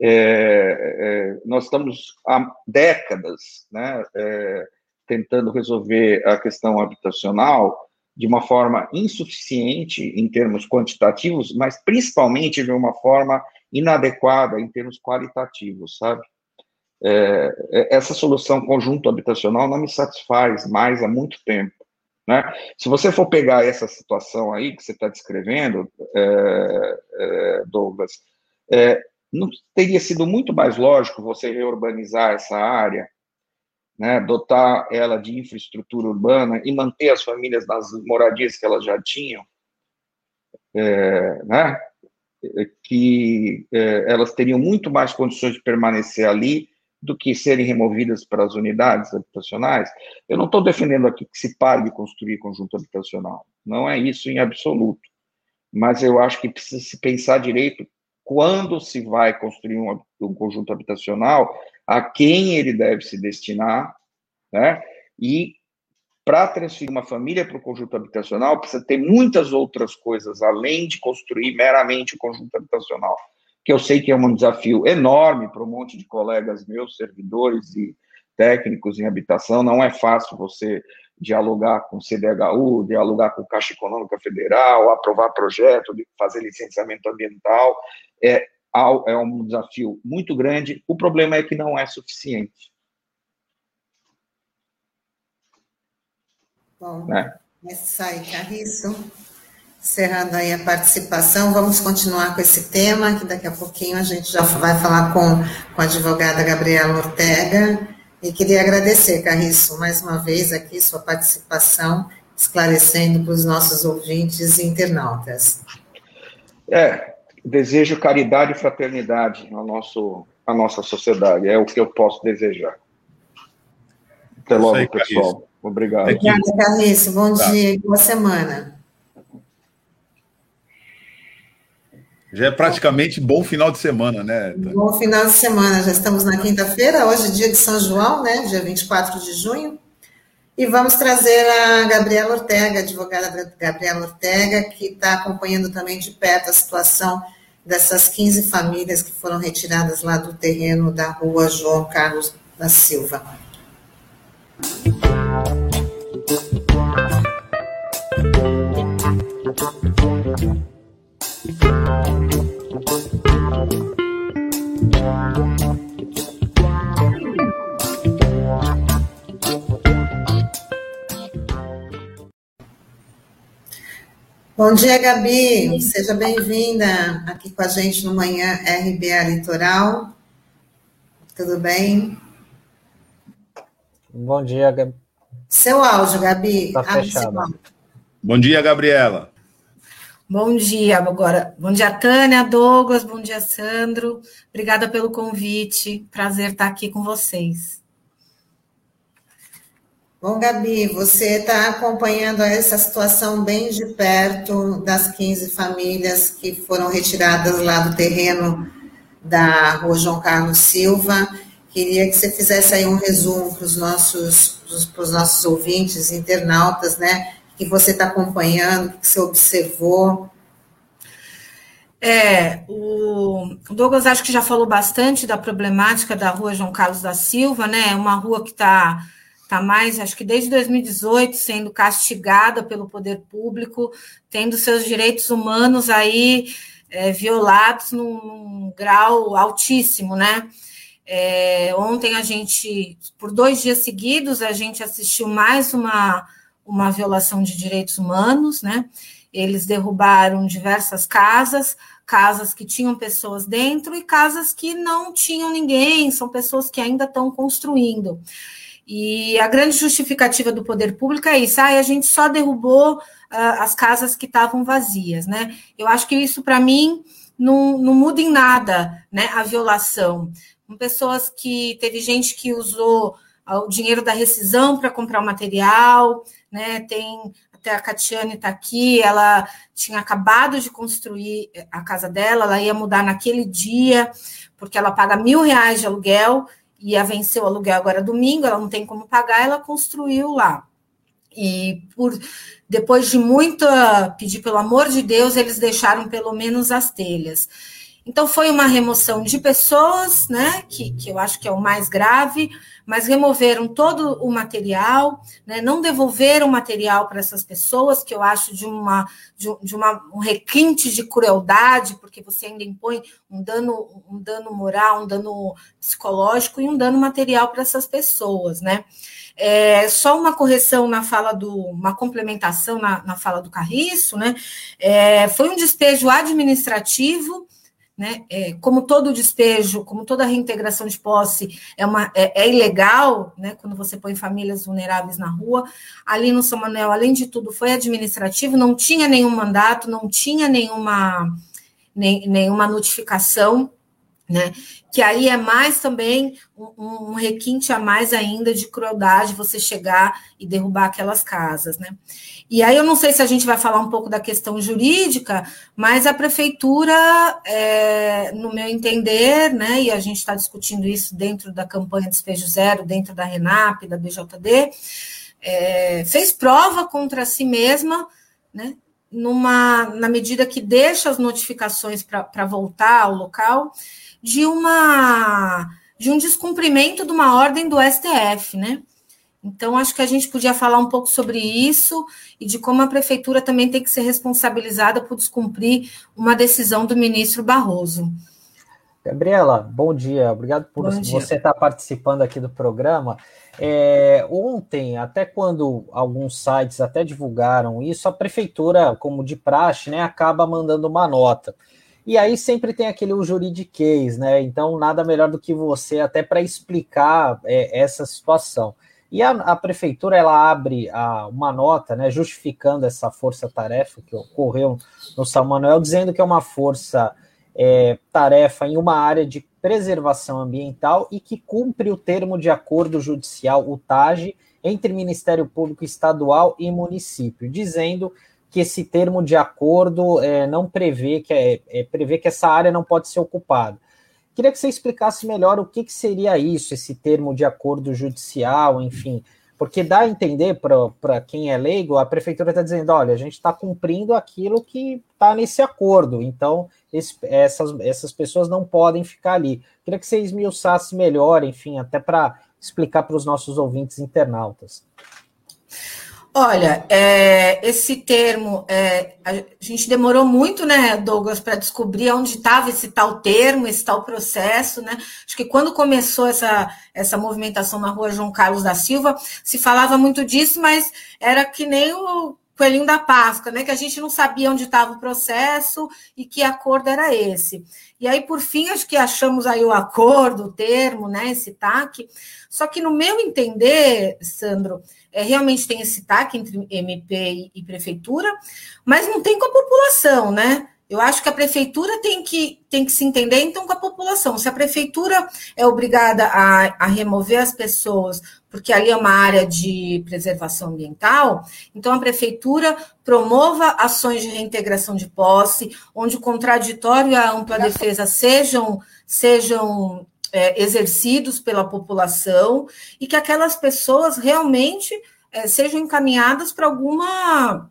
é, é, nós estamos há décadas né, é, tentando resolver a questão habitacional de uma forma insuficiente em termos quantitativos, mas principalmente de uma forma inadequada em termos qualitativos, sabe? É, é, essa solução conjunto habitacional não me satisfaz mais há muito tempo. Né? Se você for pegar essa situação aí que você está descrevendo, é, é, Douglas, é, não teria sido muito mais lógico você reurbanizar essa área, né, dotar ela de infraestrutura urbana e manter as famílias nas moradias que elas já tinham, é, né, que é, elas teriam muito mais condições de permanecer ali do que serem removidas para as unidades habitacionais. Eu não estou defendendo aqui que se pare de construir conjunto habitacional, não é isso em absoluto, mas eu acho que precisa se pensar direito quando se vai construir um, um conjunto habitacional, a quem ele deve se destinar, né? E para transferir uma família para o conjunto habitacional, precisa ter muitas outras coisas, além de construir meramente o conjunto habitacional, que eu sei que é um desafio enorme para um monte de colegas meus, servidores e técnicos em habitação. Não é fácil você dialogar com o CDHU, dialogar com a Caixa Econômica Federal, aprovar projeto, fazer licenciamento ambiental. É, é um desafio muito grande. O problema é que não é suficiente. Bom, né? essa aí, Carriço. Encerrando aí a participação, vamos continuar com esse tema, que daqui a pouquinho a gente já vai falar com, com a advogada Gabriela Ortega. E queria agradecer, Carriço, mais uma vez aqui sua participação, esclarecendo para os nossos ouvintes e internautas. É, desejo caridade e fraternidade ao nosso, à nossa sociedade, é o que eu posso desejar. Até logo, aí, pessoal. Obrigado. Obrigada, Carnice. Bom tá. dia e boa semana. Já é praticamente bom final de semana, né? Bom final de semana. Já estamos na quinta-feira, hoje é dia de São João, né? Dia 24 de junho. E vamos trazer a Gabriela Ortega, advogada Gabriela Ortega, que está acompanhando também de perto a situação dessas 15 famílias que foram retiradas lá do terreno da rua João Carlos da Silva. Bom dia, Gabi. Seja bem-vinda aqui com a gente no Manhã RBA Litoral. Tudo bem? Bom dia, Gabi. Seu áudio, Gabi. Tá fechado. Bom dia, Gabriela. Bom dia, agora. Bom dia, Tânia, Douglas, bom dia, Sandro. Obrigada pelo convite. Prazer estar aqui com vocês. Bom, Gabi, você está acompanhando essa situação bem de perto das 15 famílias que foram retiradas lá do terreno da rua João Carlos Silva. Queria que você fizesse aí um resumo para os nossos, nossos ouvintes, internautas, né? que você está acompanhando, que você observou? É, o Douglas acho que já falou bastante da problemática da rua João Carlos da Silva, né? É uma rua que está tá mais, acho que desde 2018, sendo castigada pelo poder público, tendo seus direitos humanos aí é, violados num, num, grau altíssimo, né? É, ontem a gente, por dois dias seguidos, a gente assistiu mais uma uma violação de direitos humanos, né? Eles derrubaram diversas casas, casas que tinham pessoas dentro e casas que não tinham ninguém, são pessoas que ainda estão construindo. E a grande justificativa do poder público é isso: ah, a gente só derrubou uh, as casas que estavam vazias, né? Eu acho que isso, para mim, não, não muda em nada, né? A violação. Pessoas que teve gente que usou o dinheiro da rescisão para comprar o material, né? Tem até a Catiane está aqui, ela tinha acabado de construir a casa dela, ela ia mudar naquele dia, porque ela paga mil reais de aluguel, ia vencer o aluguel agora domingo, ela não tem como pagar, ela construiu lá. E por depois de muito pedir pelo amor de Deus, eles deixaram pelo menos as telhas. Então, foi uma remoção de pessoas, né, que, que eu acho que é o mais grave, mas removeram todo o material, né, não devolveram material para essas pessoas, que eu acho de, uma, de, de uma, um requinte de crueldade, porque você ainda impõe um dano, um dano moral, um dano psicológico e um dano material para essas pessoas, né. É, só uma correção na fala do, uma complementação na, na fala do Carriço, né? É, foi um despejo administrativo né? É, como todo despejo, como toda reintegração de posse é, uma, é, é, ilegal, né? quando você põe famílias vulneráveis na rua, ali no São Manuel, além de tudo, foi administrativo, não tinha nenhum mandato, não tinha nenhuma, nem, nenhuma notificação, né? Que aí é mais também um, um, requinte a mais ainda de crueldade você chegar e derrubar aquelas casas, né? E aí eu não sei se a gente vai falar um pouco da questão jurídica, mas a prefeitura, é, no meu entender, né? E a gente está discutindo isso dentro da campanha Despejo Zero, dentro da RENAP, da BJD, é, fez prova contra si mesma, né? Numa, na medida que deixa as notificações para voltar ao local, de uma de um descumprimento de uma ordem do STF, né? Então, acho que a gente podia falar um pouco sobre isso e de como a prefeitura também tem que ser responsabilizada por descumprir uma decisão do ministro Barroso. Gabriela, bom dia. Obrigado por bom você estar participando aqui do programa. É, ontem, até quando alguns sites até divulgaram isso, a prefeitura, como de praxe, né, acaba mandando uma nota. E aí sempre tem aquele juridiquês, né? Então, nada melhor do que você até para explicar é, essa situação. E a, a, prefeitura ela abre a, uma nota, né, justificando essa força-tarefa que ocorreu no São Manuel, dizendo que é uma força-tarefa é, em uma área de preservação ambiental e que cumpre o termo de acordo judicial, o TAG, entre Ministério Público Estadual e município, dizendo que esse termo de acordo é, não prevê que, é, é, prevê que essa área não pode ser ocupada. Queria que você explicasse melhor o que, que seria isso, esse termo de acordo judicial, enfim, porque dá a entender para quem é leigo, a prefeitura está dizendo: olha, a gente está cumprindo aquilo que está nesse acordo, então esse, essas, essas pessoas não podem ficar ali. Queria que você esmiuçasse melhor, enfim, até para explicar para os nossos ouvintes internautas. Olha, é, esse termo, é, a gente demorou muito, né, Douglas, para descobrir onde estava esse tal termo, esse tal processo, né? Acho que quando começou essa, essa movimentação na rua João Carlos da Silva, se falava muito disso, mas era que nem o coelhinho da Páscoa, né? Que a gente não sabia onde estava o processo e que acordo era esse. E aí, por fim, acho que achamos aí o acordo, o termo, né? Esse TAC. Só que, no meu entender, Sandro, é, realmente tem esse TAC entre MP e, e prefeitura, mas não tem com a população, né? Eu acho que a prefeitura tem que, tem que se entender, então, com a população. Se a prefeitura é obrigada a, a remover as pessoas, porque ali é uma área de preservação ambiental, então a prefeitura promova ações de reintegração de posse, onde o contraditório e a ampla defesa sejam, sejam é, exercidos pela população e que aquelas pessoas realmente é, sejam encaminhadas para alguma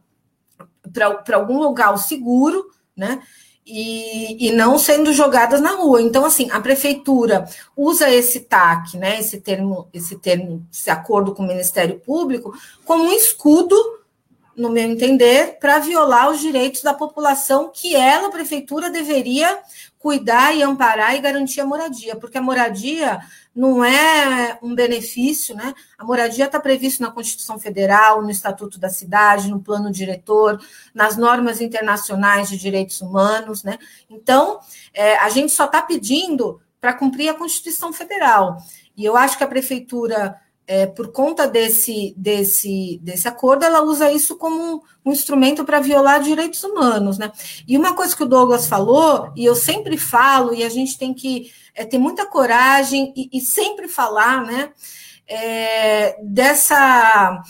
para algum lugar seguro né? E, e, não sendo jogadas na rua. Então, assim, a prefeitura usa esse TAC, né? Esse termo, esse termo, esse acordo com o Ministério Público, como um escudo, no meu entender, para violar os direitos da população que ela, prefeitura, deveria cuidar e amparar e garantir a moradia, porque a moradia não é um benefício, né? A moradia está prevista na Constituição Federal, no Estatuto da Cidade, no Plano Diretor, nas normas internacionais de direitos humanos, né? Então, é, a gente só está pedindo para cumprir a Constituição Federal. E eu acho que a prefeitura é, por conta desse, desse, desse acordo, ela usa isso como um, um instrumento para violar direitos humanos. Né? E uma coisa que o Douglas falou, e eu sempre falo, e a gente tem que é, ter muita coragem e, e sempre falar né, é, dessa,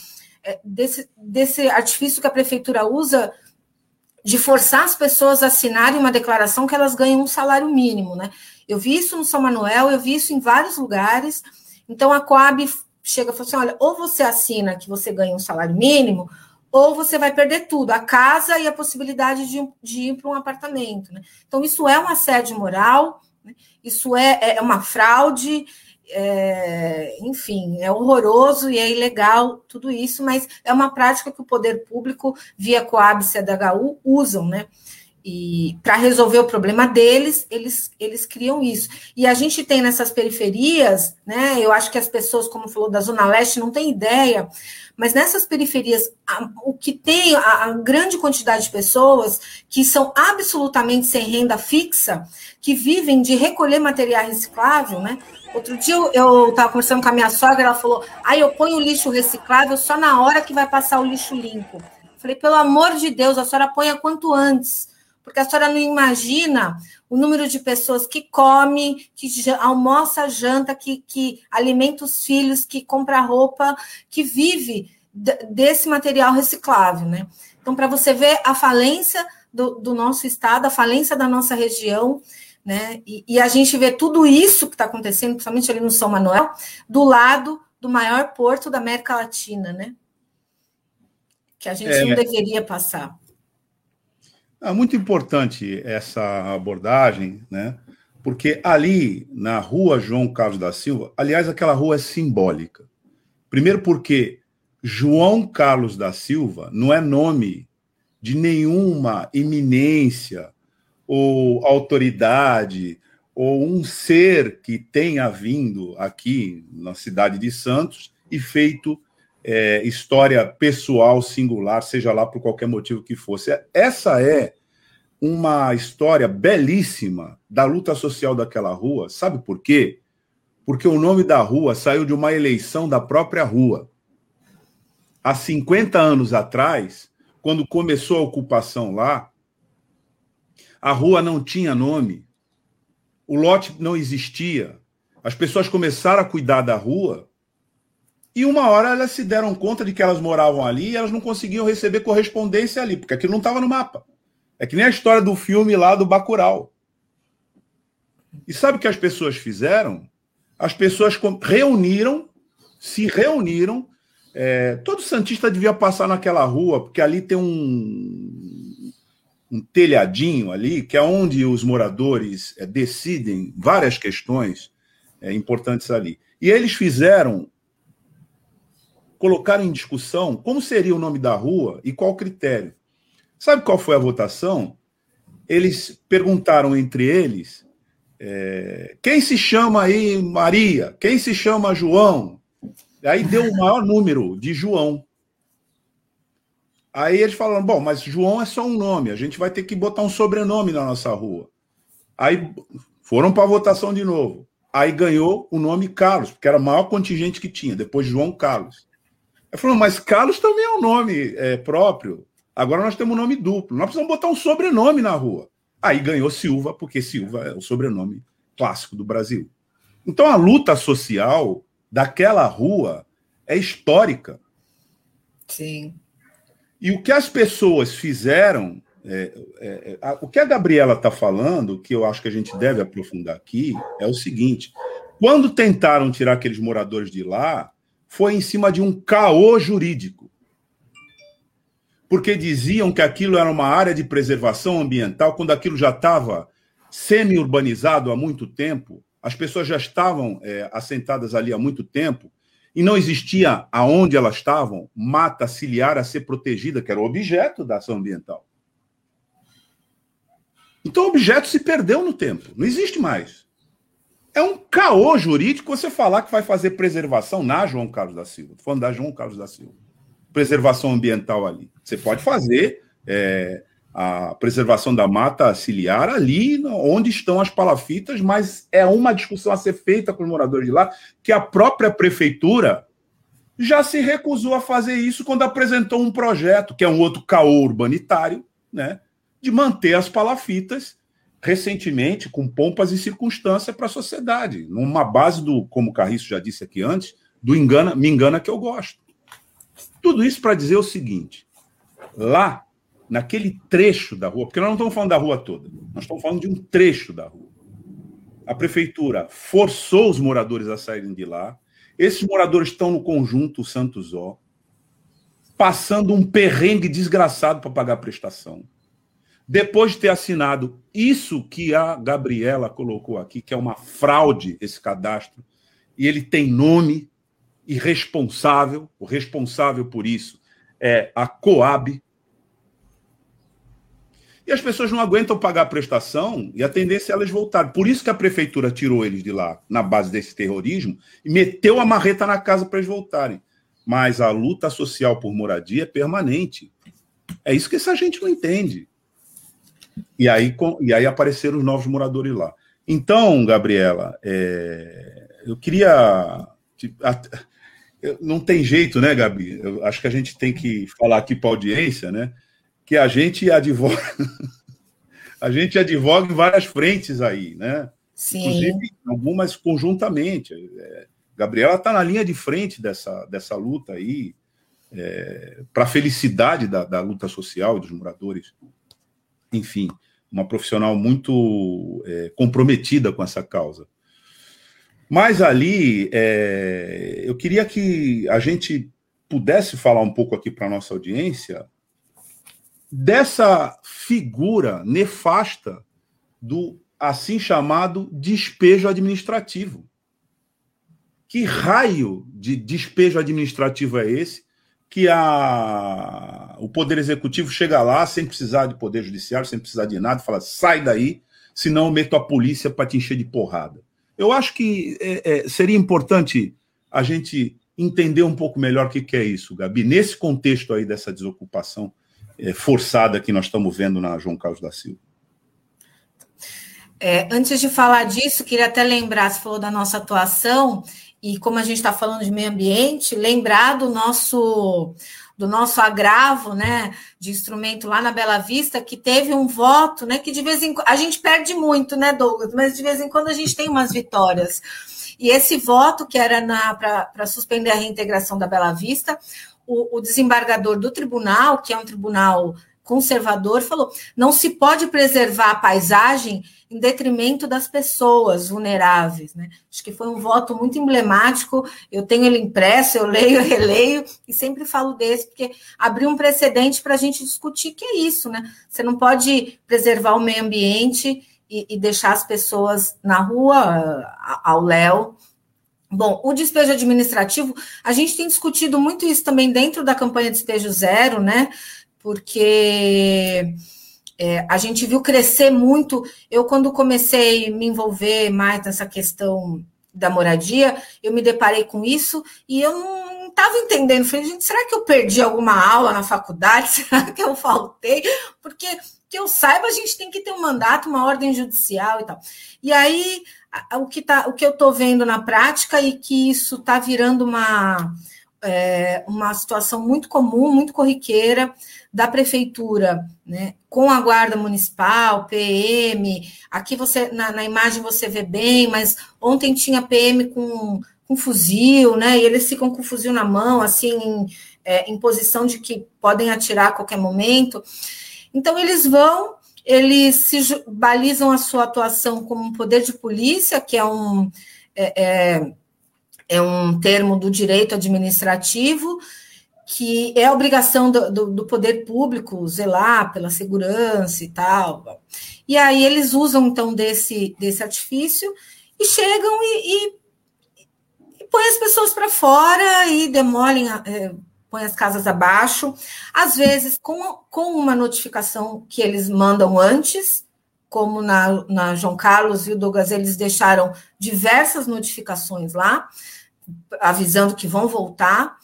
é, desse, desse artifício que a prefeitura usa de forçar as pessoas a assinarem uma declaração que elas ganham um salário mínimo. Né? Eu vi isso no São Manuel, eu vi isso em vários lugares. Então, a Coab chega e fala assim: olha, ou você assina que você ganha um salário mínimo, ou você vai perder tudo, a casa e a possibilidade de, de ir para um apartamento. Né? Então, isso é um assédio moral, né? isso é, é uma fraude, é, enfim, é horroroso e é ilegal tudo isso, mas é uma prática que o poder público, via Coab e CDHU, usam, né? E para resolver o problema deles, eles, eles criam isso. E a gente tem nessas periferias, né? Eu acho que as pessoas, como falou da Zona Leste, não têm ideia, mas nessas periferias, a, o que tem a, a, grande quantidade de pessoas que são absolutamente sem renda fixa, que vivem de recolher material reciclável, né? Outro dia eu estava conversando com a minha sogra, ela falou: aí ah, eu ponho o lixo reciclável só na hora que vai passar o lixo limpo. Falei, pelo amor de Deus, a senhora ponha quanto antes, porque a senhora não imagina o número de pessoas que come, que almoça, janta, que, que alimenta os filhos, que compra roupa, que vive desse material reciclável, né? Então, para você ver a falência do, do nosso estado, a falência da nossa região, né? E, e a gente vê tudo isso que está acontecendo, principalmente ali no São Manuel, do lado do maior porto da América Latina, né? Que a gente é, não deveria passar. É muito importante essa abordagem, né? Porque ali na rua João Carlos da Silva, aliás, aquela rua é simbólica. Primeiro, porque João Carlos da Silva não é nome de nenhuma eminência ou autoridade ou um ser que tenha vindo aqui na cidade de Santos e feito é, história pessoal singular, seja lá por qualquer motivo que fosse. Essa é uma história belíssima da luta social daquela rua. Sabe por quê? Porque o nome da rua saiu de uma eleição da própria rua. Há 50 anos atrás, quando começou a ocupação lá, a rua não tinha nome, o lote não existia. As pessoas começaram a cuidar da rua e uma hora elas se deram conta de que elas moravam ali e elas não conseguiam receber correspondência ali, porque aquilo não estava no mapa. É que nem a história do filme lá do Bacurau. E sabe o que as pessoas fizeram? As pessoas reuniram, se reuniram. É, todo Santista devia passar naquela rua, porque ali tem um, um telhadinho ali, que é onde os moradores é, decidem várias questões é, importantes ali. E eles fizeram, colocaram em discussão como seria o nome da rua e qual critério. Sabe qual foi a votação? Eles perguntaram entre eles é, quem se chama aí Maria, quem se chama João. Aí deu o maior número de João. Aí eles falaram: bom, mas João é só um nome, a gente vai ter que botar um sobrenome na nossa rua. Aí foram para a votação de novo. Aí ganhou o nome Carlos, porque era o maior contingente que tinha, depois João Carlos. Aí falou: mas Carlos também é um nome é, próprio. Agora nós temos um nome duplo. Nós precisamos botar um sobrenome na rua. Aí ganhou Silva, porque Silva é o sobrenome clássico do Brasil. Então a luta social daquela rua é histórica. Sim. E o que as pessoas fizeram, é, é, a, o que a Gabriela está falando, que eu acho que a gente deve aprofundar aqui, é o seguinte: quando tentaram tirar aqueles moradores de lá, foi em cima de um caô jurídico. Porque diziam que aquilo era uma área de preservação ambiental, quando aquilo já estava semi-urbanizado há muito tempo, as pessoas já estavam é, assentadas ali há muito tempo, e não existia aonde elas estavam mata ciliar a ser protegida, que era o objeto da ação ambiental. Então o objeto se perdeu no tempo, não existe mais. É um caô jurídico você falar que vai fazer preservação na João Carlos da Silva. Estou falando da João Carlos da Silva. Preservação ambiental ali. Você pode fazer é, a preservação da mata ciliar ali onde estão as palafitas, mas é uma discussão a ser feita com os moradores de lá, que a própria prefeitura já se recusou a fazer isso quando apresentou um projeto, que é um outro caô urbanitário, né, de manter as palafitas recentemente com pompas e circunstâncias para a sociedade, numa base do, como o Carriço já disse aqui antes, do engana, me engana que eu gosto. Tudo isso para dizer o seguinte: lá naquele trecho da rua, porque nós não estamos falando da rua toda, nós estamos falando de um trecho da rua. A prefeitura forçou os moradores a saírem de lá. Esses moradores estão no conjunto Santos Ó. passando um perrengue desgraçado para pagar a prestação. Depois de ter assinado isso que a Gabriela colocou aqui, que é uma fraude esse cadastro, e ele tem nome e responsável, o responsável por isso é a Coab. E as pessoas não aguentam pagar a prestação e a tendência é elas voltarem. Por isso que a prefeitura tirou eles de lá, na base desse terrorismo, e meteu a marreta na casa para eles voltarem. Mas a luta social por moradia é permanente. É isso que essa gente não entende. E aí, e aí apareceram os novos moradores lá. Então, Gabriela, é, eu queria. Não tem jeito, né, Gabi? Eu acho que a gente tem que falar aqui para a audiência, né? Que a gente advoga. a gente advoga em várias frentes aí, né? Sim. Inclusive, algumas conjuntamente. É, Gabriela está na linha de frente dessa, dessa luta aí, é, para a felicidade da, da luta social dos moradores enfim, uma profissional muito é, comprometida com essa causa. Mas ali, é, eu queria que a gente pudesse falar um pouco aqui para nossa audiência dessa figura nefasta do assim chamado despejo administrativo. Que raio de despejo administrativo é esse que a, o Poder Executivo chega lá sem precisar de Poder Judiciário, sem precisar de nada, fala: sai daí, senão eu meto a polícia para te encher de porrada. Eu acho que é, é, seria importante a gente entender um pouco melhor o que, que, é isso, Gabi, nesse contexto aí dessa desocupação é, forçada que nós estamos vendo na João Carlos da Silva. É, antes de falar disso, queria até lembrar, você falou da nossa atuação, e como a gente está falando de meio ambiente, lembrar do nosso do nosso agravo, né, de instrumento lá na Bela Vista, que teve um voto, né, que de vez em quando a gente perde muito, né, Douglas, mas de vez em quando a gente tem umas vitórias. E esse voto que era para suspender a reintegração da Bela Vista, o, o desembargador do tribunal, que é um tribunal conservador, falou: não se pode preservar a paisagem em detrimento das pessoas vulneráveis. Né? Acho que foi um voto muito emblemático. Eu tenho ele impresso, eu leio, eu releio, e sempre falo desse, porque abriu um precedente para a gente discutir que é isso, né? Você não pode preservar o meio ambiente e, e deixar as pessoas na rua, ao léu. Bom, o despejo administrativo, a gente tem discutido muito isso também dentro da campanha Despejo Zero, né? Porque é, a gente viu crescer muito. Eu, quando comecei a me envolver mais nessa questão da moradia, eu me deparei com isso e eu não estava entendendo. Falei, gente, será que eu perdi alguma aula na faculdade? Será que eu faltei? Porque que eu saiba, a gente tem que ter um mandato, uma ordem judicial e tal. E aí, o que, tá, o que eu estou vendo na prática e que isso está virando uma, é, uma situação muito comum, muito corriqueira da prefeitura, né, com a guarda municipal, PM. Aqui você na, na, imagem você vê bem, mas ontem tinha PM com, com fuzil, né? E eles ficam com o fuzil na mão, assim, em, é, em posição de que podem atirar a qualquer momento. Então eles vão, eles se balizam a sua atuação como um poder de polícia, que é um é, é, é um termo do direito administrativo que é obrigação do, do, do, poder público zelar pela segurança e tal. E aí eles usam, então, desse, desse artifício e chegam e, e, e põem as pessoas para fora e demolem, é, põem as casas abaixo, às vezes com, com uma notificação que eles mandam antes, como na, na João Carlos e o Douglas, eles deixaram diversas notificações lá, avisando que vão voltar.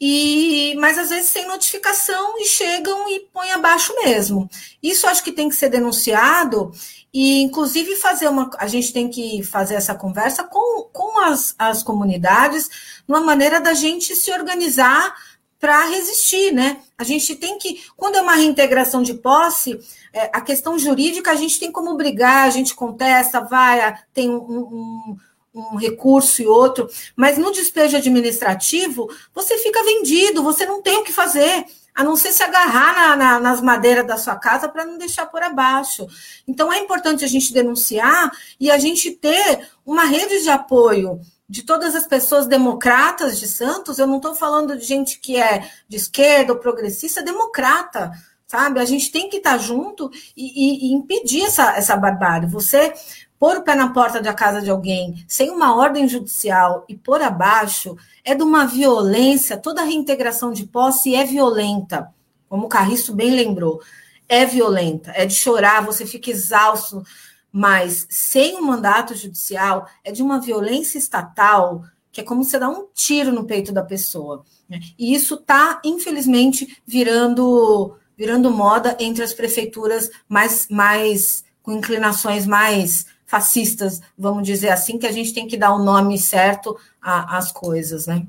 E, mas às vezes sem notificação e chegam e põem abaixo mesmo. Isso acho que tem que ser denunciado e, inclusive, fazer uma. A gente tem que fazer essa conversa com, com as, as comunidades, uma maneira da gente se organizar para resistir, né? A gente tem que, quando é uma reintegração de posse, é, a questão jurídica a gente tem como brigar, a gente contesta, vai, tem um, um um recurso e outro, mas no despejo administrativo, você fica vendido, você não tem o que fazer, a não ser se agarrar na, na, nas madeiras da sua casa para não deixar por abaixo. Então, é importante a gente denunciar e a gente ter uma rede de apoio de todas as pessoas democratas de Santos, eu não estou falando de gente que é de esquerda ou progressista, é democrata, sabe? A gente tem que estar tá junto e, e, e impedir essa, essa barbárie. Você pôr o pé na porta da casa de alguém sem uma ordem judicial e pôr abaixo é de uma violência, toda reintegração de posse é violenta, como o Carriço bem lembrou, é violenta, é de chorar, você fica exausto, mas sem um mandato judicial é de uma violência estatal que é como você dar um tiro no peito da pessoa. Né? E isso está, infelizmente, virando virando moda entre as prefeituras mais, mais com inclinações mais fascistas, vamos dizer assim, que a gente tem que dar o um nome certo às coisas, né?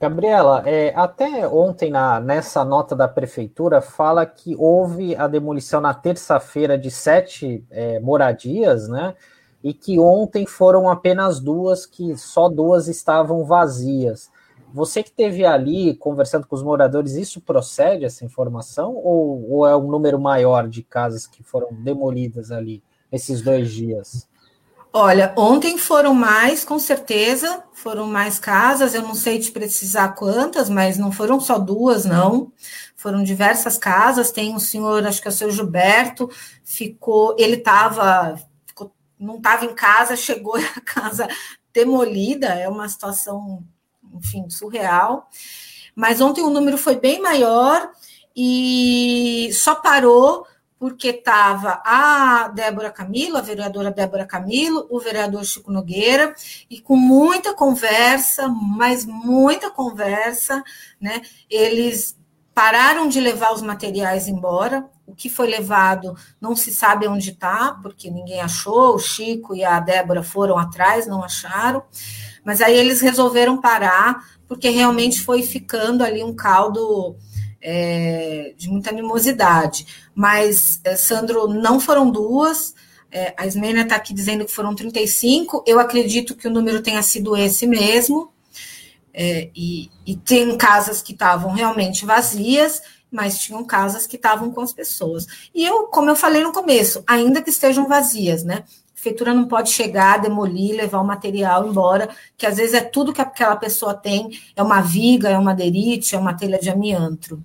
Gabriela, é, até ontem na, nessa nota da prefeitura fala que houve a demolição na terça-feira de sete é, moradias, né? E que ontem foram apenas duas, que só duas estavam vazias. Você que esteve ali conversando com os moradores, isso procede essa informação ou, ou é um número maior de casas que foram demolidas ali esses dois dias? Olha, ontem foram mais, com certeza, foram mais casas. Eu não sei te precisar quantas, mas não foram só duas, não. Foram diversas casas. Tem um senhor, acho que é o seu Gilberto, ficou, ele estava, não estava em casa, chegou a casa demolida. É uma situação, enfim, surreal. Mas ontem o número foi bem maior e só parou porque estava a Débora Camilo, a vereadora Débora Camilo, o vereador Chico Nogueira, e com muita conversa, mas muita conversa, né? Eles pararam de levar os materiais embora. O que foi levado não se sabe onde está, porque ninguém achou. O Chico e a Débora foram atrás, não acharam. Mas aí eles resolveram parar, porque realmente foi ficando ali um caldo é, de muita animosidade. Mas, é, Sandro, não foram duas. É, a Ismênia está aqui dizendo que foram 35. Eu acredito que o número tenha sido esse mesmo. É, e, e tem casas que estavam realmente vazias, mas tinham casas que estavam com as pessoas. E eu, como eu falei no começo, ainda que estejam vazias, né? Prefeitura não pode chegar, demolir, levar o material embora, que às vezes é tudo que aquela pessoa tem, é uma viga, é uma derite, é uma telha de amianto.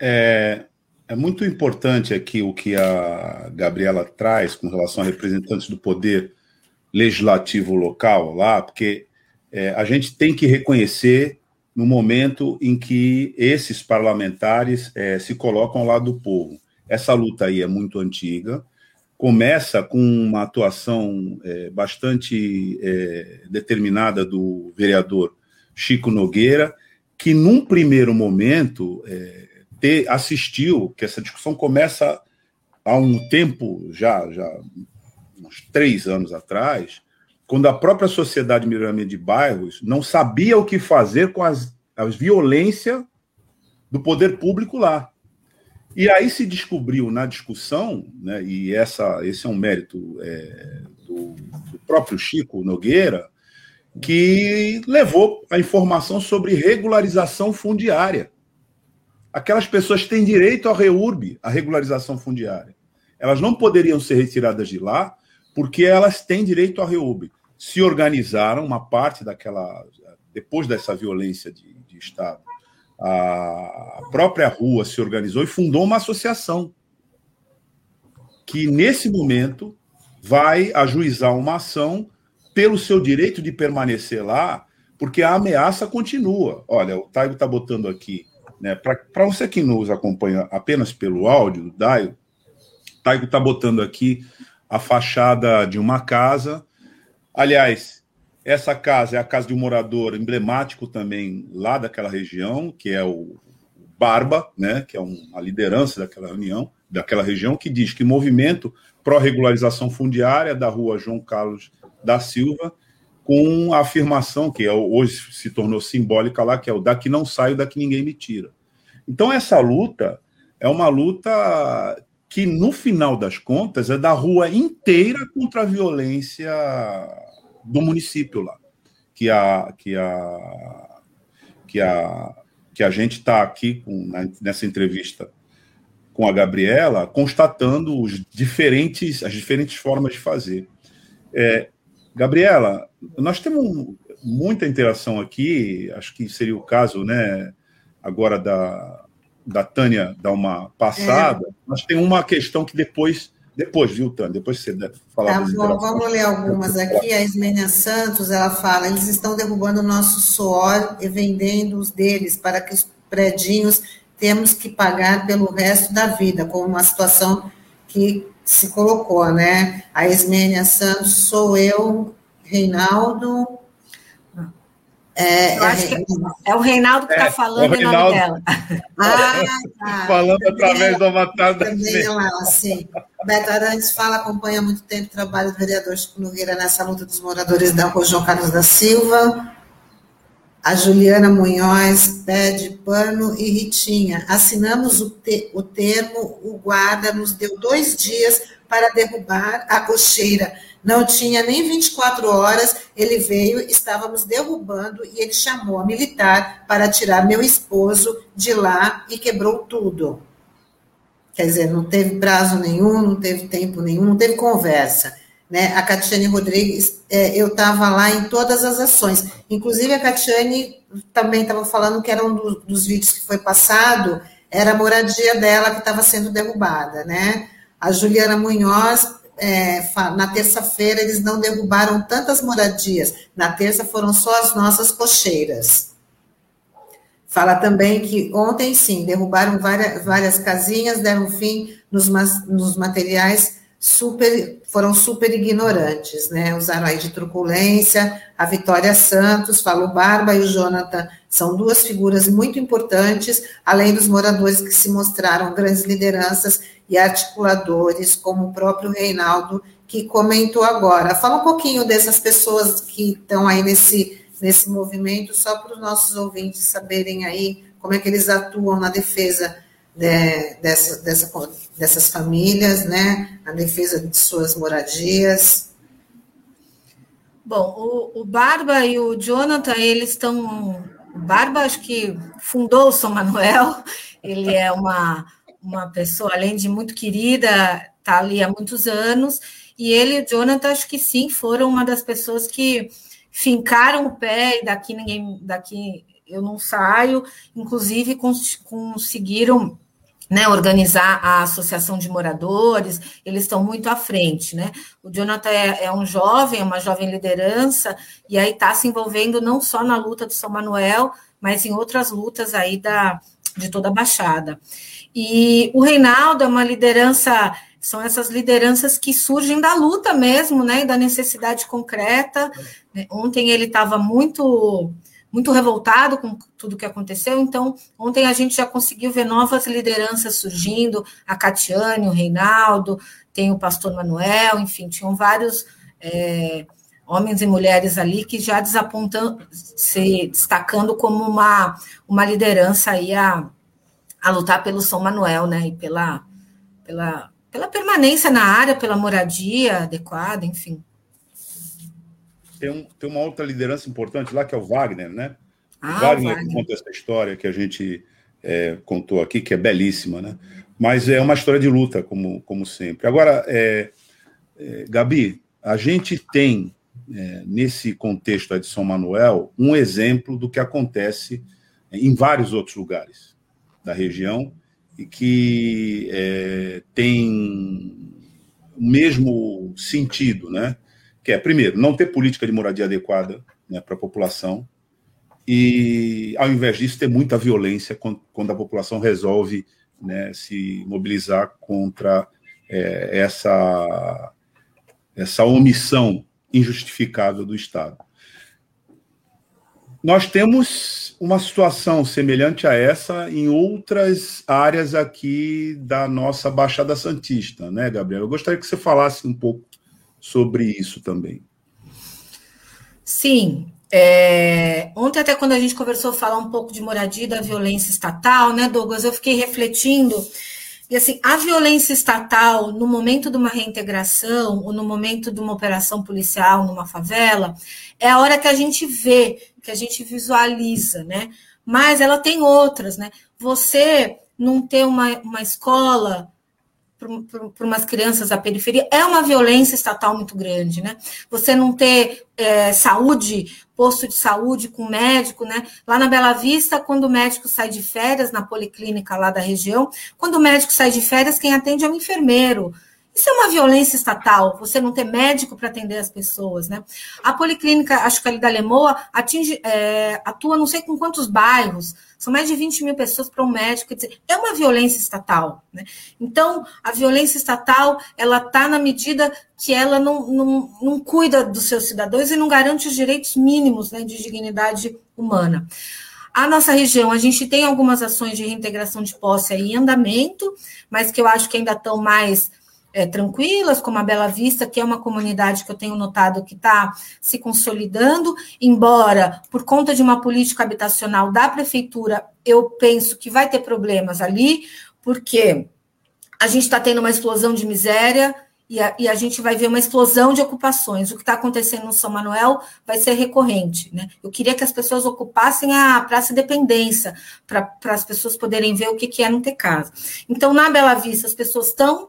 É, é muito importante aqui o que a Gabriela traz com relação a representantes do poder legislativo local lá, porque é, a gente tem que reconhecer no momento em que esses parlamentares é, se colocam ao lado do povo. Essa luta aí é muito antiga, começa com uma atuação é, bastante é, determinada do vereador Chico Nogueira, que num primeiro momento é, ter, assistiu, que essa discussão começa há um tempo já, já uns três anos atrás, quando a própria sociedade mirame de bairros não sabia o que fazer com as, as violência do poder público lá. E aí se descobriu na discussão, né, e essa, esse é um mérito é, do, do próprio Chico Nogueira, que levou a informação sobre regularização fundiária. Aquelas pessoas têm direito ao REURB, a regularização fundiária. Elas não poderiam ser retiradas de lá porque elas têm direito ao REURB. Se organizaram, uma parte daquela. Depois dessa violência de, de Estado, a própria rua se organizou e fundou uma associação que, nesse momento, vai ajuizar uma ação pelo seu direito de permanecer lá, porque a ameaça continua. Olha, o Taigo está botando aqui, né? Para você que nos acompanha apenas pelo áudio do Daio, Taigo está botando aqui a fachada de uma casa. Aliás, essa casa é a casa de um morador emblemático também lá daquela região, que é o Barba, né, que é uma liderança daquela reunião, daquela região, que diz que movimento pró-regularização fundiária da rua João Carlos da Silva, com a afirmação que é, hoje se tornou simbólica lá, que é o daqui não saio, daqui ninguém me tira. Então, essa luta é uma luta que, no final das contas, é da rua inteira contra a violência do município lá. Que a, que a, que a, que a gente está aqui com, nessa entrevista com a Gabriela, constatando os diferentes, as diferentes formas de fazer. É, Gabriela, nós temos muita interação aqui, acho que seria o caso, né, agora da, da Tânia dar uma passada, é. mas tem uma questão que depois, depois, viu, Tânia? Depois você falar. Tá bom, vamos ler algumas aqui. A Ismênia Santos, ela fala, eles estão derrubando o nosso suor e vendendo os deles para que os predinhos temos que pagar pelo resto da vida, como uma situação que se colocou, né? A Ismênia Santos, sou eu, Reinaldo, é, é, é, o Reinaldo que está é, falando em nome dela. Ah, tá. Falando através do Avatar da Também ela, sim. Beto Arantes fala, acompanha há muito tempo o trabalho do vereador Chico Nogueira nessa luta dos moradores da rua João Carlos da Silva. A Juliana Munhoz pede pano e Ritinha. Assinamos o, te, o termo, o guarda nos deu dois dias para derrubar a cocheira não tinha nem 24 horas, ele veio, estávamos derrubando e ele chamou a militar para tirar meu esposo de lá e quebrou tudo. Quer dizer, não teve prazo nenhum, não teve tempo nenhum, não teve conversa. Né? A Catiane Rodrigues, é, eu estava lá em todas as ações. Inclusive, a Catiane também estava falando que era um do, dos vídeos que foi passado, era a moradia dela que estava sendo derrubada. Né? A Juliana Munhoz é, na terça-feira eles não derrubaram tantas moradias, na terça foram só as nossas cocheiras. Fala também que ontem, sim, derrubaram várias, várias casinhas, deram fim nos, nos materiais super, foram super ignorantes, né? Usaram aí de truculência. A Vitória Santos, falou Barba e o Jonathan são duas figuras muito importantes, além dos moradores que se mostraram grandes lideranças e articuladores, como o próprio Reinaldo, que comentou agora. Fala um pouquinho dessas pessoas que estão aí nesse, nesse movimento, só para os nossos ouvintes saberem aí como é que eles atuam na defesa de, dessa, dessa, dessas famílias, né, na defesa de suas moradias. Bom, o, o Barba e o Jonathan, eles estão. O Barba, acho que fundou o São Manuel, ele é uma uma pessoa, além de muito querida, está ali há muitos anos, e ele e o Jonathan, acho que sim, foram uma das pessoas que fincaram o pé e daqui ninguém, daqui eu não saio, inclusive cons conseguiram né, organizar a associação de moradores, eles estão muito à frente, né? O Jonathan é, é um jovem, é uma jovem liderança, e aí está se envolvendo não só na luta do São Manuel, mas em outras lutas aí da, de toda a Baixada. E o Reinaldo é uma liderança, são essas lideranças que surgem da luta mesmo, né, da necessidade concreta. Ontem ele estava muito muito revoltado com tudo que aconteceu, então ontem a gente já conseguiu ver novas lideranças surgindo, a Catiane, o Reinaldo, tem o pastor Manuel, enfim, tinham vários é, homens e mulheres ali que já desapontam, se destacando como uma, uma liderança aí a, a lutar pelo São Manuel, né? E pela, pela, pela permanência na área, pela moradia adequada, enfim. Tem, um, tem uma outra liderança importante lá, que é o Wagner, né? Ah, o Wagner, Wagner. conta essa história que a gente é, contou aqui, que é belíssima, né? Mas é uma história de luta, como, como sempre. Agora, é, é, Gabi, a gente tem, é, nesse contexto de São Manuel, um exemplo do que acontece em vários outros lugares da região e que é, tem o mesmo sentido, né? Que é, primeiro, não ter política de moradia adequada né, para a população e, ao invés disso, ter muita violência quando, quando a população resolve né, se mobilizar contra é, essa, essa omissão injustificável do Estado. Nós temos uma situação semelhante a essa em outras áreas aqui da nossa Baixada Santista, né, Gabriel? Eu gostaria que você falasse um pouco sobre isso também. Sim. É... Ontem, até quando a gente conversou, falar um pouco de moradia da violência estatal, né, Douglas? Eu fiquei refletindo e assim, a violência estatal, no momento de uma reintegração, ou no momento de uma operação policial numa favela, é a hora que a gente vê, que a gente visualiza, né? Mas ela tem outras, né? Você não ter uma, uma escola para umas crianças da periferia, é uma violência estatal muito grande, né? Você não ter é, saúde, posto de saúde com médico, né? Lá na Bela Vista, quando o médico sai de férias, na policlínica lá da região, quando o médico sai de férias, quem atende é o enfermeiro. Isso é uma violência estatal, você não ter médico para atender as pessoas, né? A policlínica, acho que ali da Lemoa, atinge, é, atua não sei com quantos bairros, são mais de 20 mil pessoas para um médico, dizer, é uma violência estatal, né? Então, a violência estatal, ela está na medida que ela não, não, não cuida dos seus cidadãos e não garante os direitos mínimos né, de dignidade humana. A nossa região, a gente tem algumas ações de reintegração de posse aí em andamento, mas que eu acho que ainda estão mais é, tranquilas, como a Bela Vista, que é uma comunidade que eu tenho notado que está se consolidando, embora por conta de uma política habitacional da prefeitura, eu penso que vai ter problemas ali, porque a gente está tendo uma explosão de miséria e a, e a, gente vai ver uma explosão de ocupações. O que está acontecendo no São Manuel vai ser recorrente. Né? Eu queria que as pessoas ocupassem a Praça Dependência, para as pessoas poderem ver o que, que é não ter casa. Então, na Bela Vista, as pessoas estão